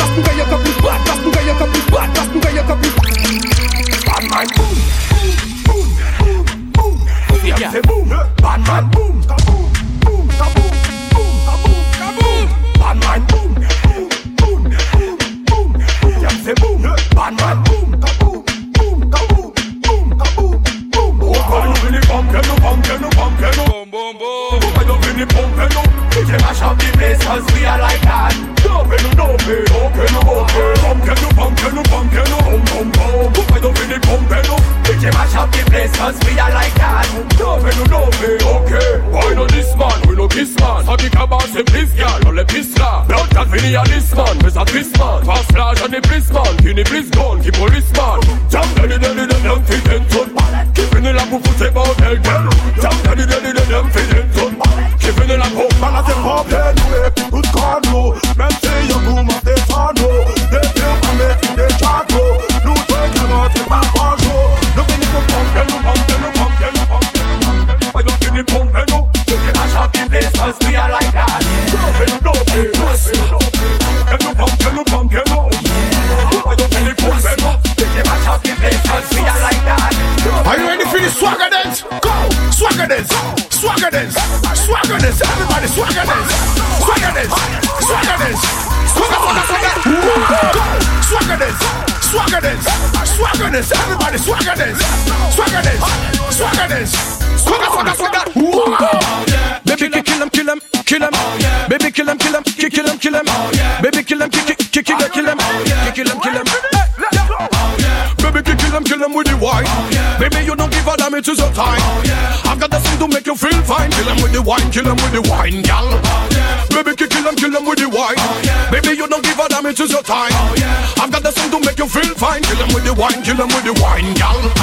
wine, kill them with the wine, gal.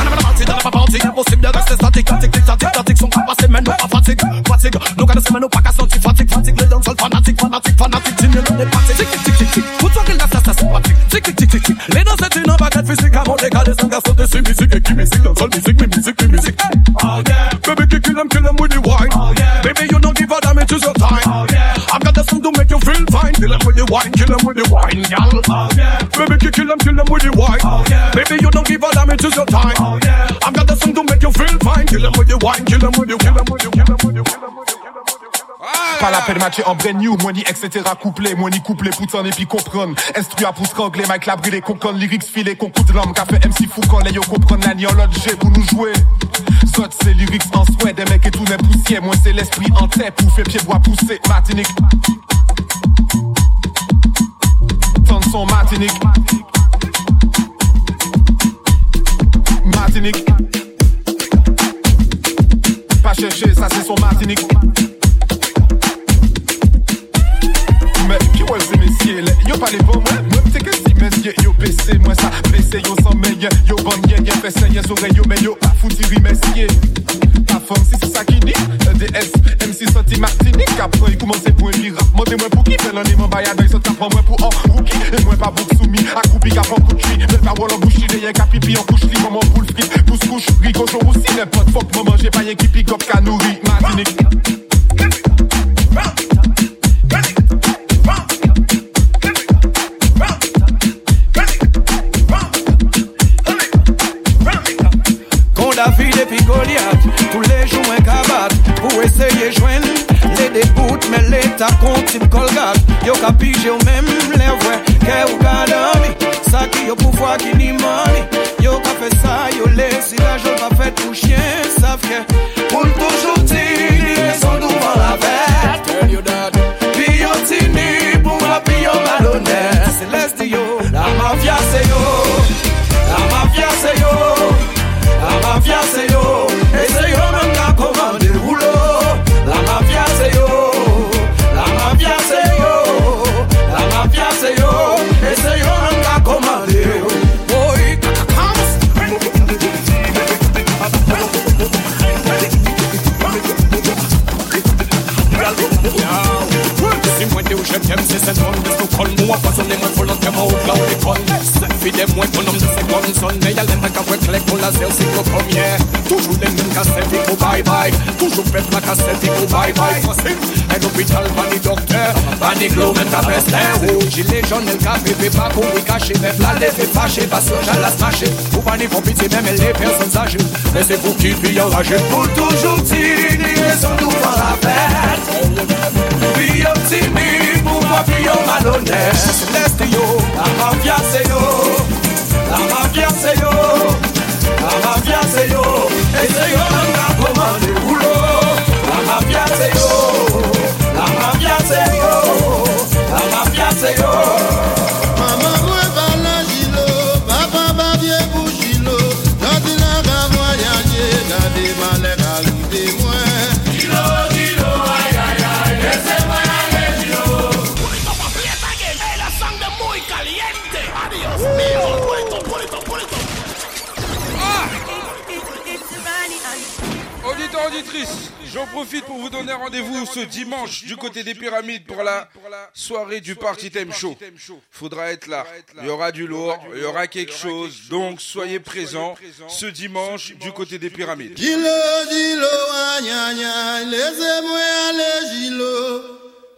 Rappel matché en brand new, money, etc. couplé, money couplé, putain et puis comprendre. Instruit à poutre anglais, Mike Labri, les concons, lyrics filés, concours de l'homme, café MC Foucan, les yo comprendre la l'autre pour nous jouer. Zot, c'est lyrics en souhait, des mecs et tout n'est poussière, moi c'est l'esprit en tête, pour faire pied bois pousser, Martinique. Tant Martinique. tim kolgat Yo ka pije ou mem le vwe. Ke ou ka dami Sa ki yo pou fwa ki ni mani Yo ka fe sa yo le Si la jol pa fet pou chien. Sa fke pou toujou ti Ni son nou van la vet Pi yo ti ni pou api yo malone. Celestio La mafia se gros comme yeah. Toujours les faut bye bye Toujours pète la cassette, il faut bye bye pas ni Pas ni glow, même ta peste, un rouge Gilet jaune, elle café, fait pas pour lui cacher la est parce que la pas ni pour même les personnes âgées. Mais c'est qui puis Pour toujours tirer son doux dans la Céleste yo, mafia c'est yo. La mafia c'est yo. La mafia c'est yo. C'est yo c'est yo. La mafia c'est yo. La mafia c'est yo J'en profite pour vous donner rendez-vous ce dimanche du côté des pyramides pour la soirée du Party Time Show. Faudra être là. Il y aura du lourd, il y aura quelque chose. Donc soyez présents ce dimanche du côté des pyramides.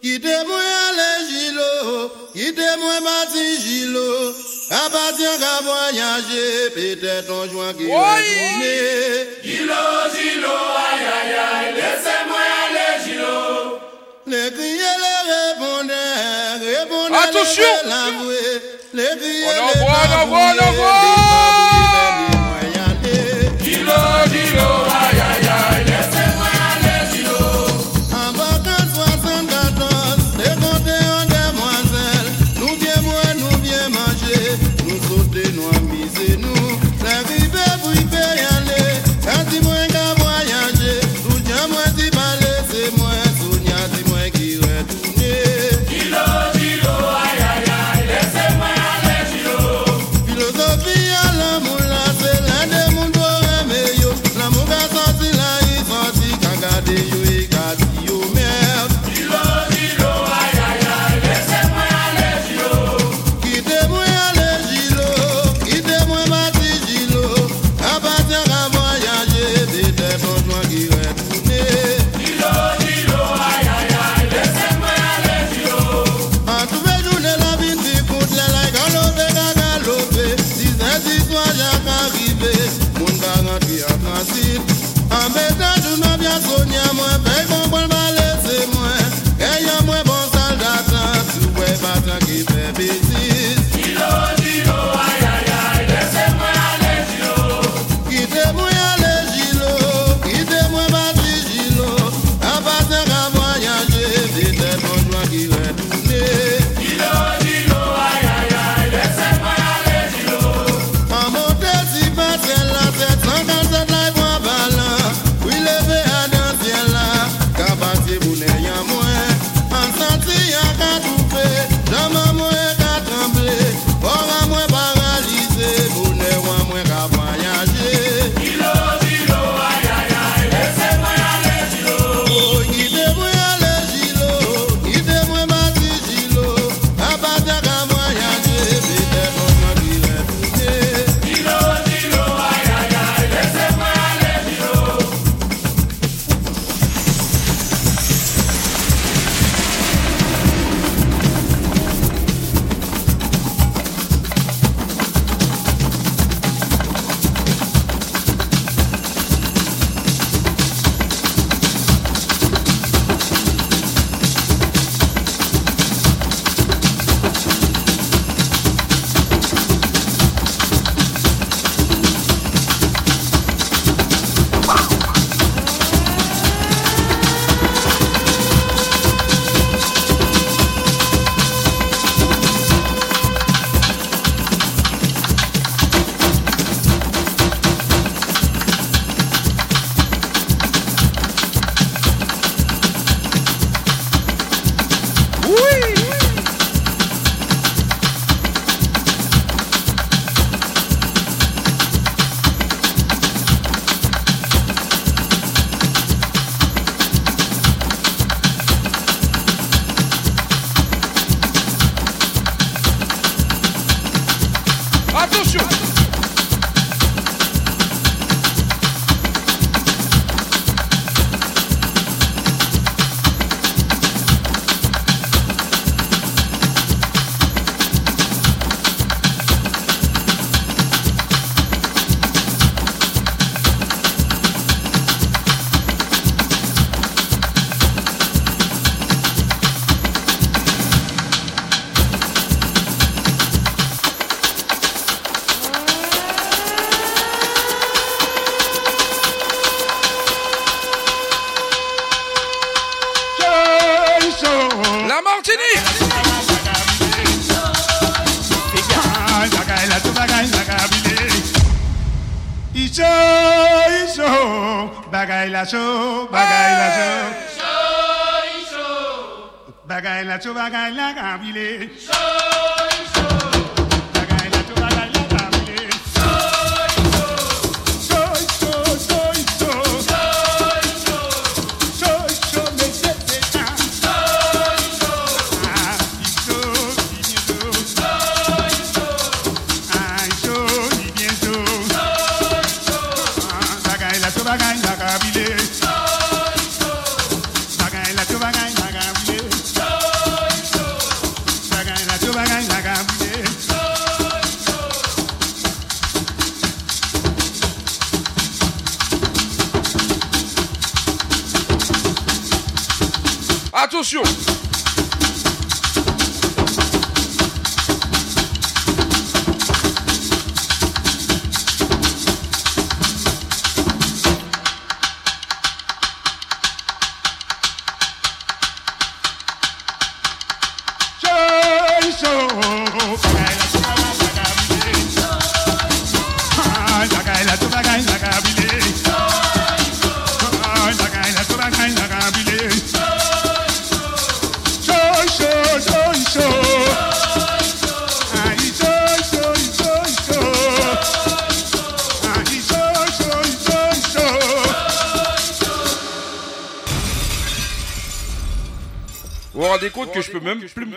Ide mwen le jilo, ide mwen bati jilo, apatien ka voyaje, pete ton jwa ki retoume. Jilo, jilo, ayayay, lese mwen le jilo. Le kriye le reponde, reponde le l'avoué, le kriye le t'avoué, le t'avoué.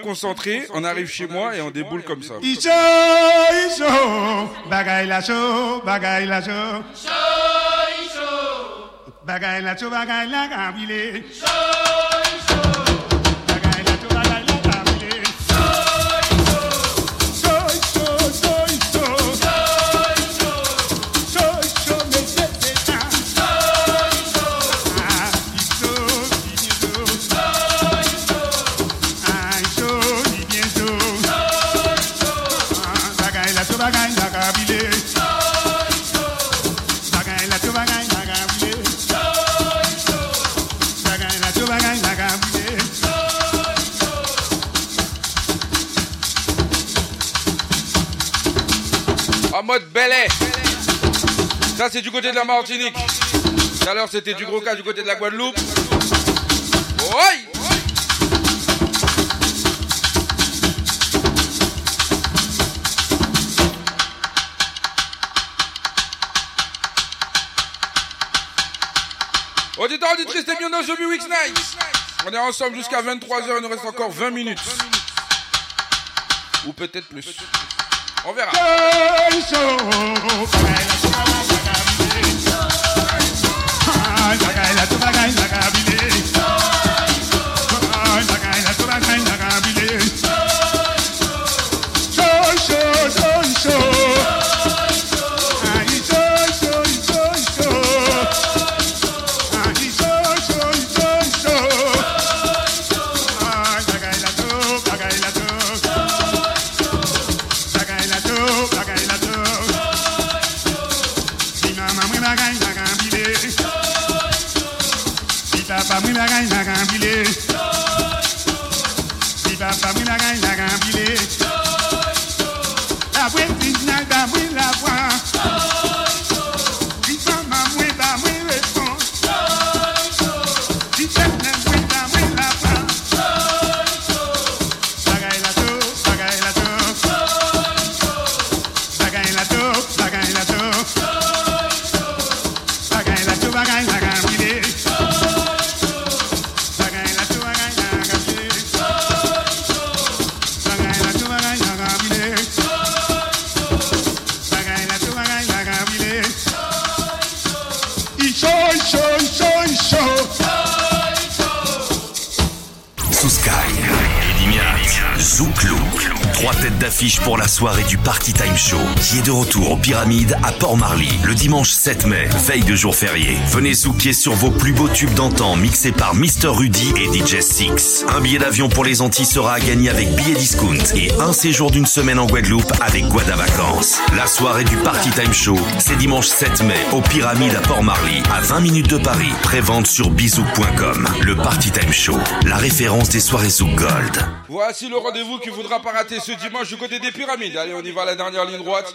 concentré, on arrive chez moi et on déboule comme ça. Ça, c'est du côté de la Martinique. Tout à l'heure, c'était du gros cas du côté de la Guadeloupe. Ouais Auditeurs, auditrices, bien dans Night. On est ensemble jusqu'à 23h, il nous reste encore 20 minutes. Ou peut-être plus. On verra. la la la la retour aux Pyramides à Port-Marly, le dimanche 7 mai, veille de jour férié. Venez souquer sur vos plus beaux tubes d'antan mixés par Mr. Rudy et DJ Six. Un billet d'avion pour les Antilles sera à gagner avec billet discount et un séjour d'une semaine en Guadeloupe avec Guada Vacances. La soirée du Party Time Show, c'est dimanche 7 mai aux Pyramides à Port-Marly, à 20 minutes de Paris. Prévente sur bisou.com. Le Party Time Show, la référence des soirées sous Gold. Voici le rendez-vous que voudra pas rater ce dimanche du côté des pyramides. Allez, on y va, la dernière ligne droite.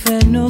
qui fait nous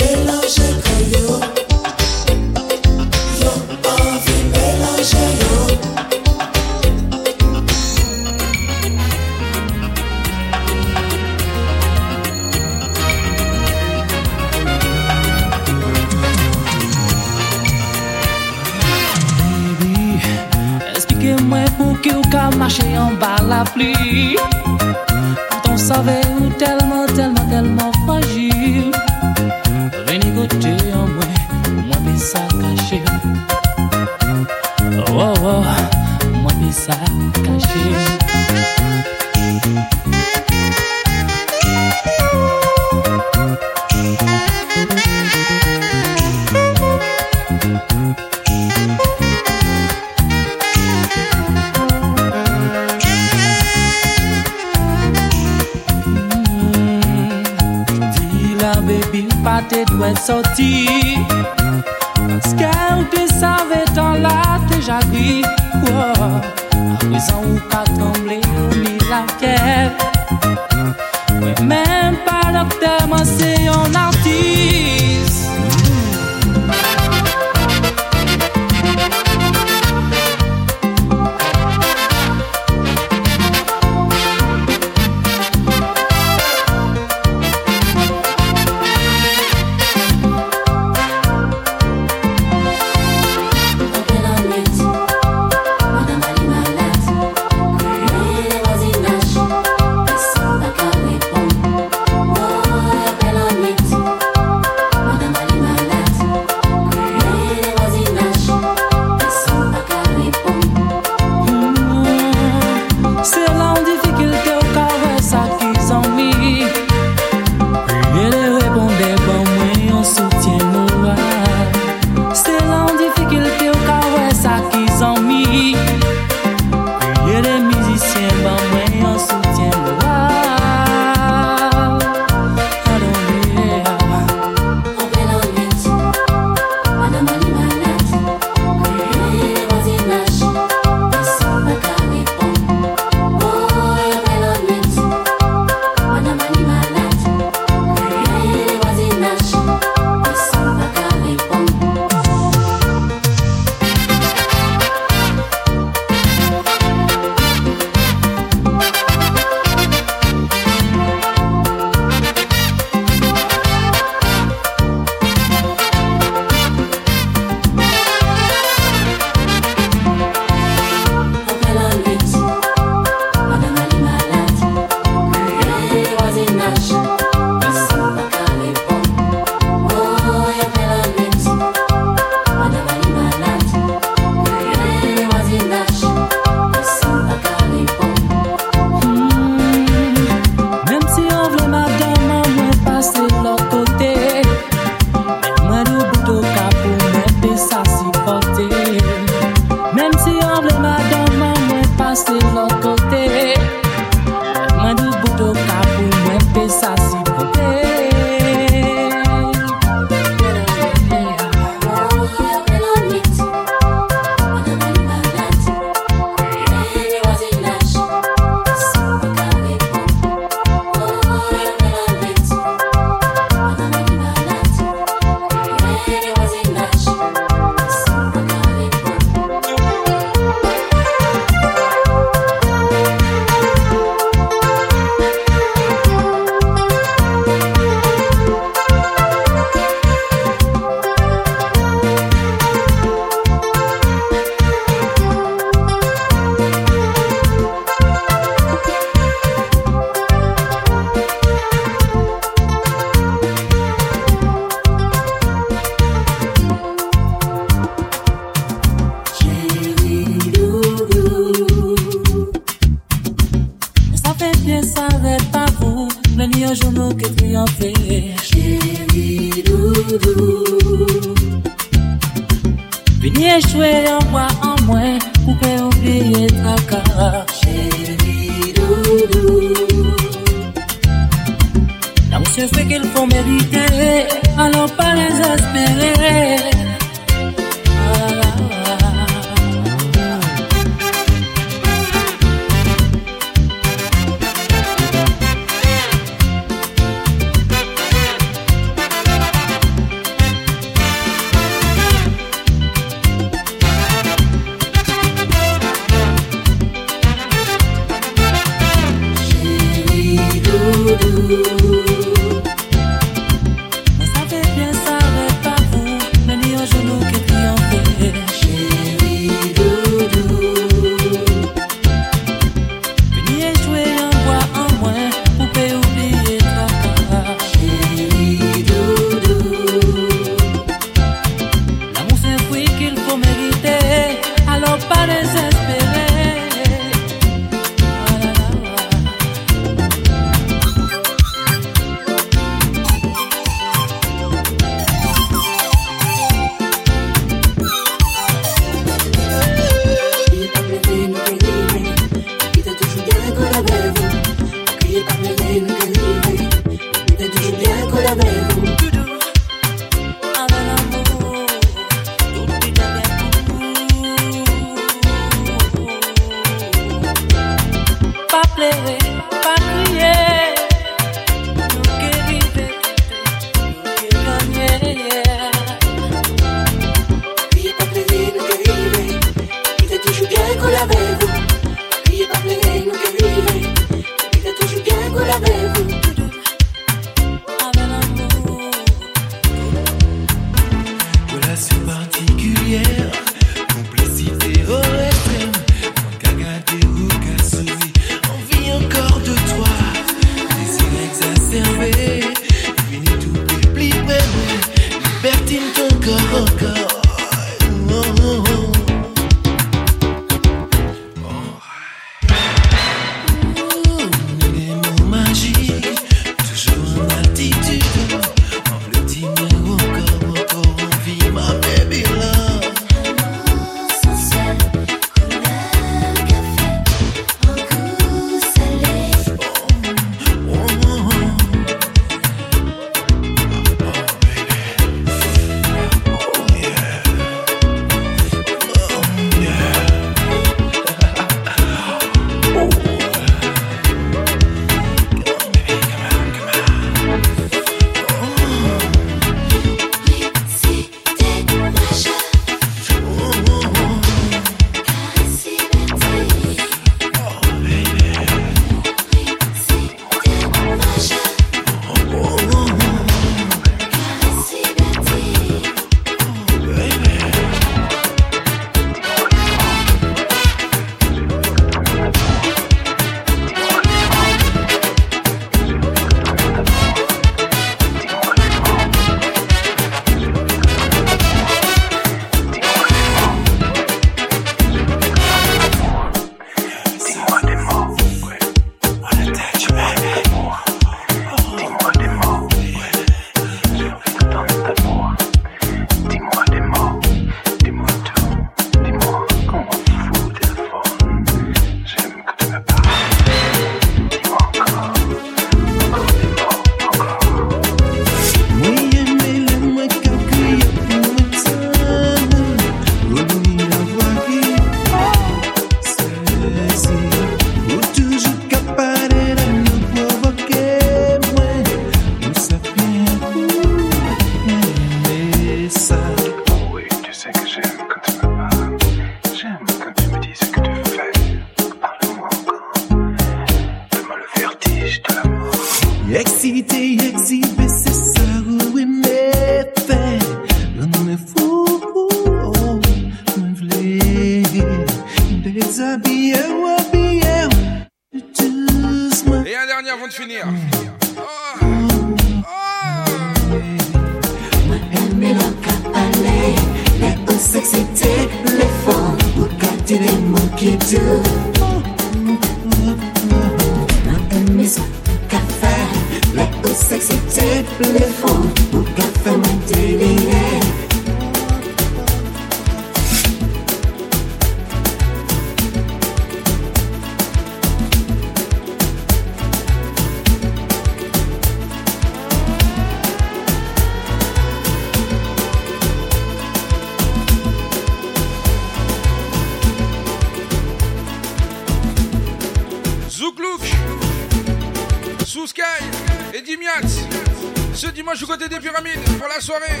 des pyramides pour la soirée.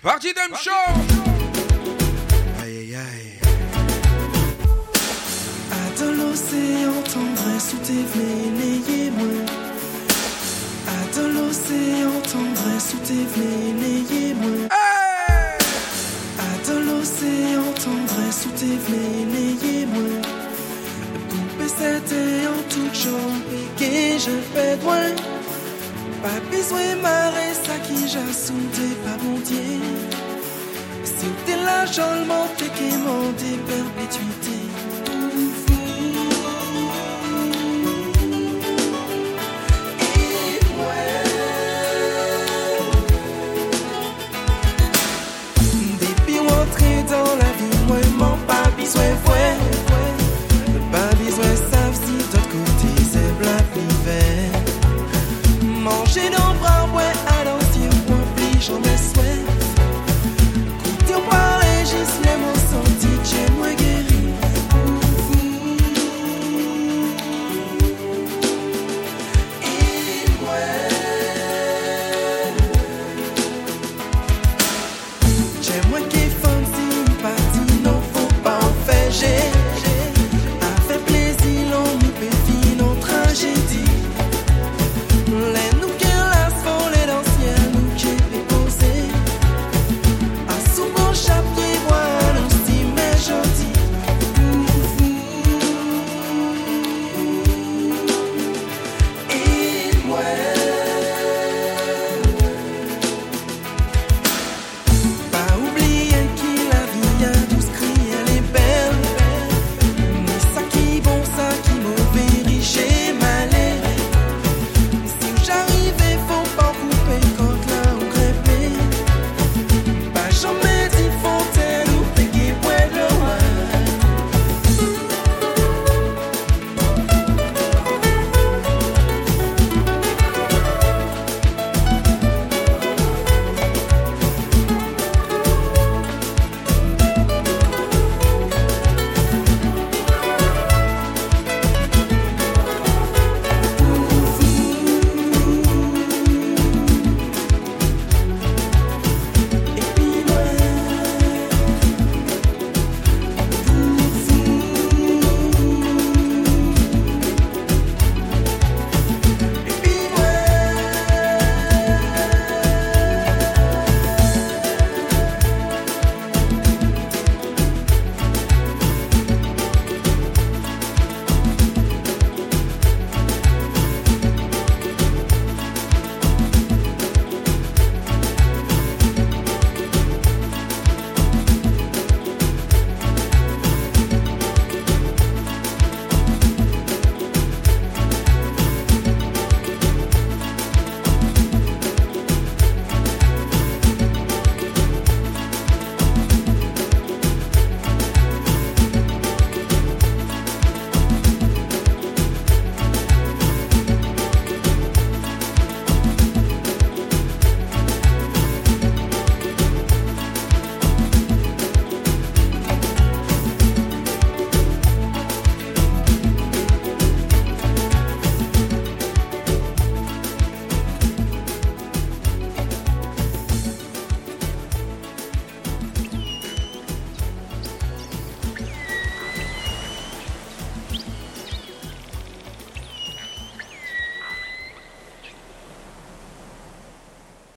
Party d'un Show. Aïe aïe aïe. Attends l'océan tendresse sous tes veillez-moi. Attends l'océan tendresse sous tes veillez-moi. Attends l'océan tendresse sous tes veillez-moi. Poupée c'était en toute jambe et je fais loin. Pas besoin marrer déjà son pas bon Dieu. C'était là, seulement t'es qu'aimant des perpétuités. Et moi, des pires entrées dans la vie, moi, m'en pas besoin.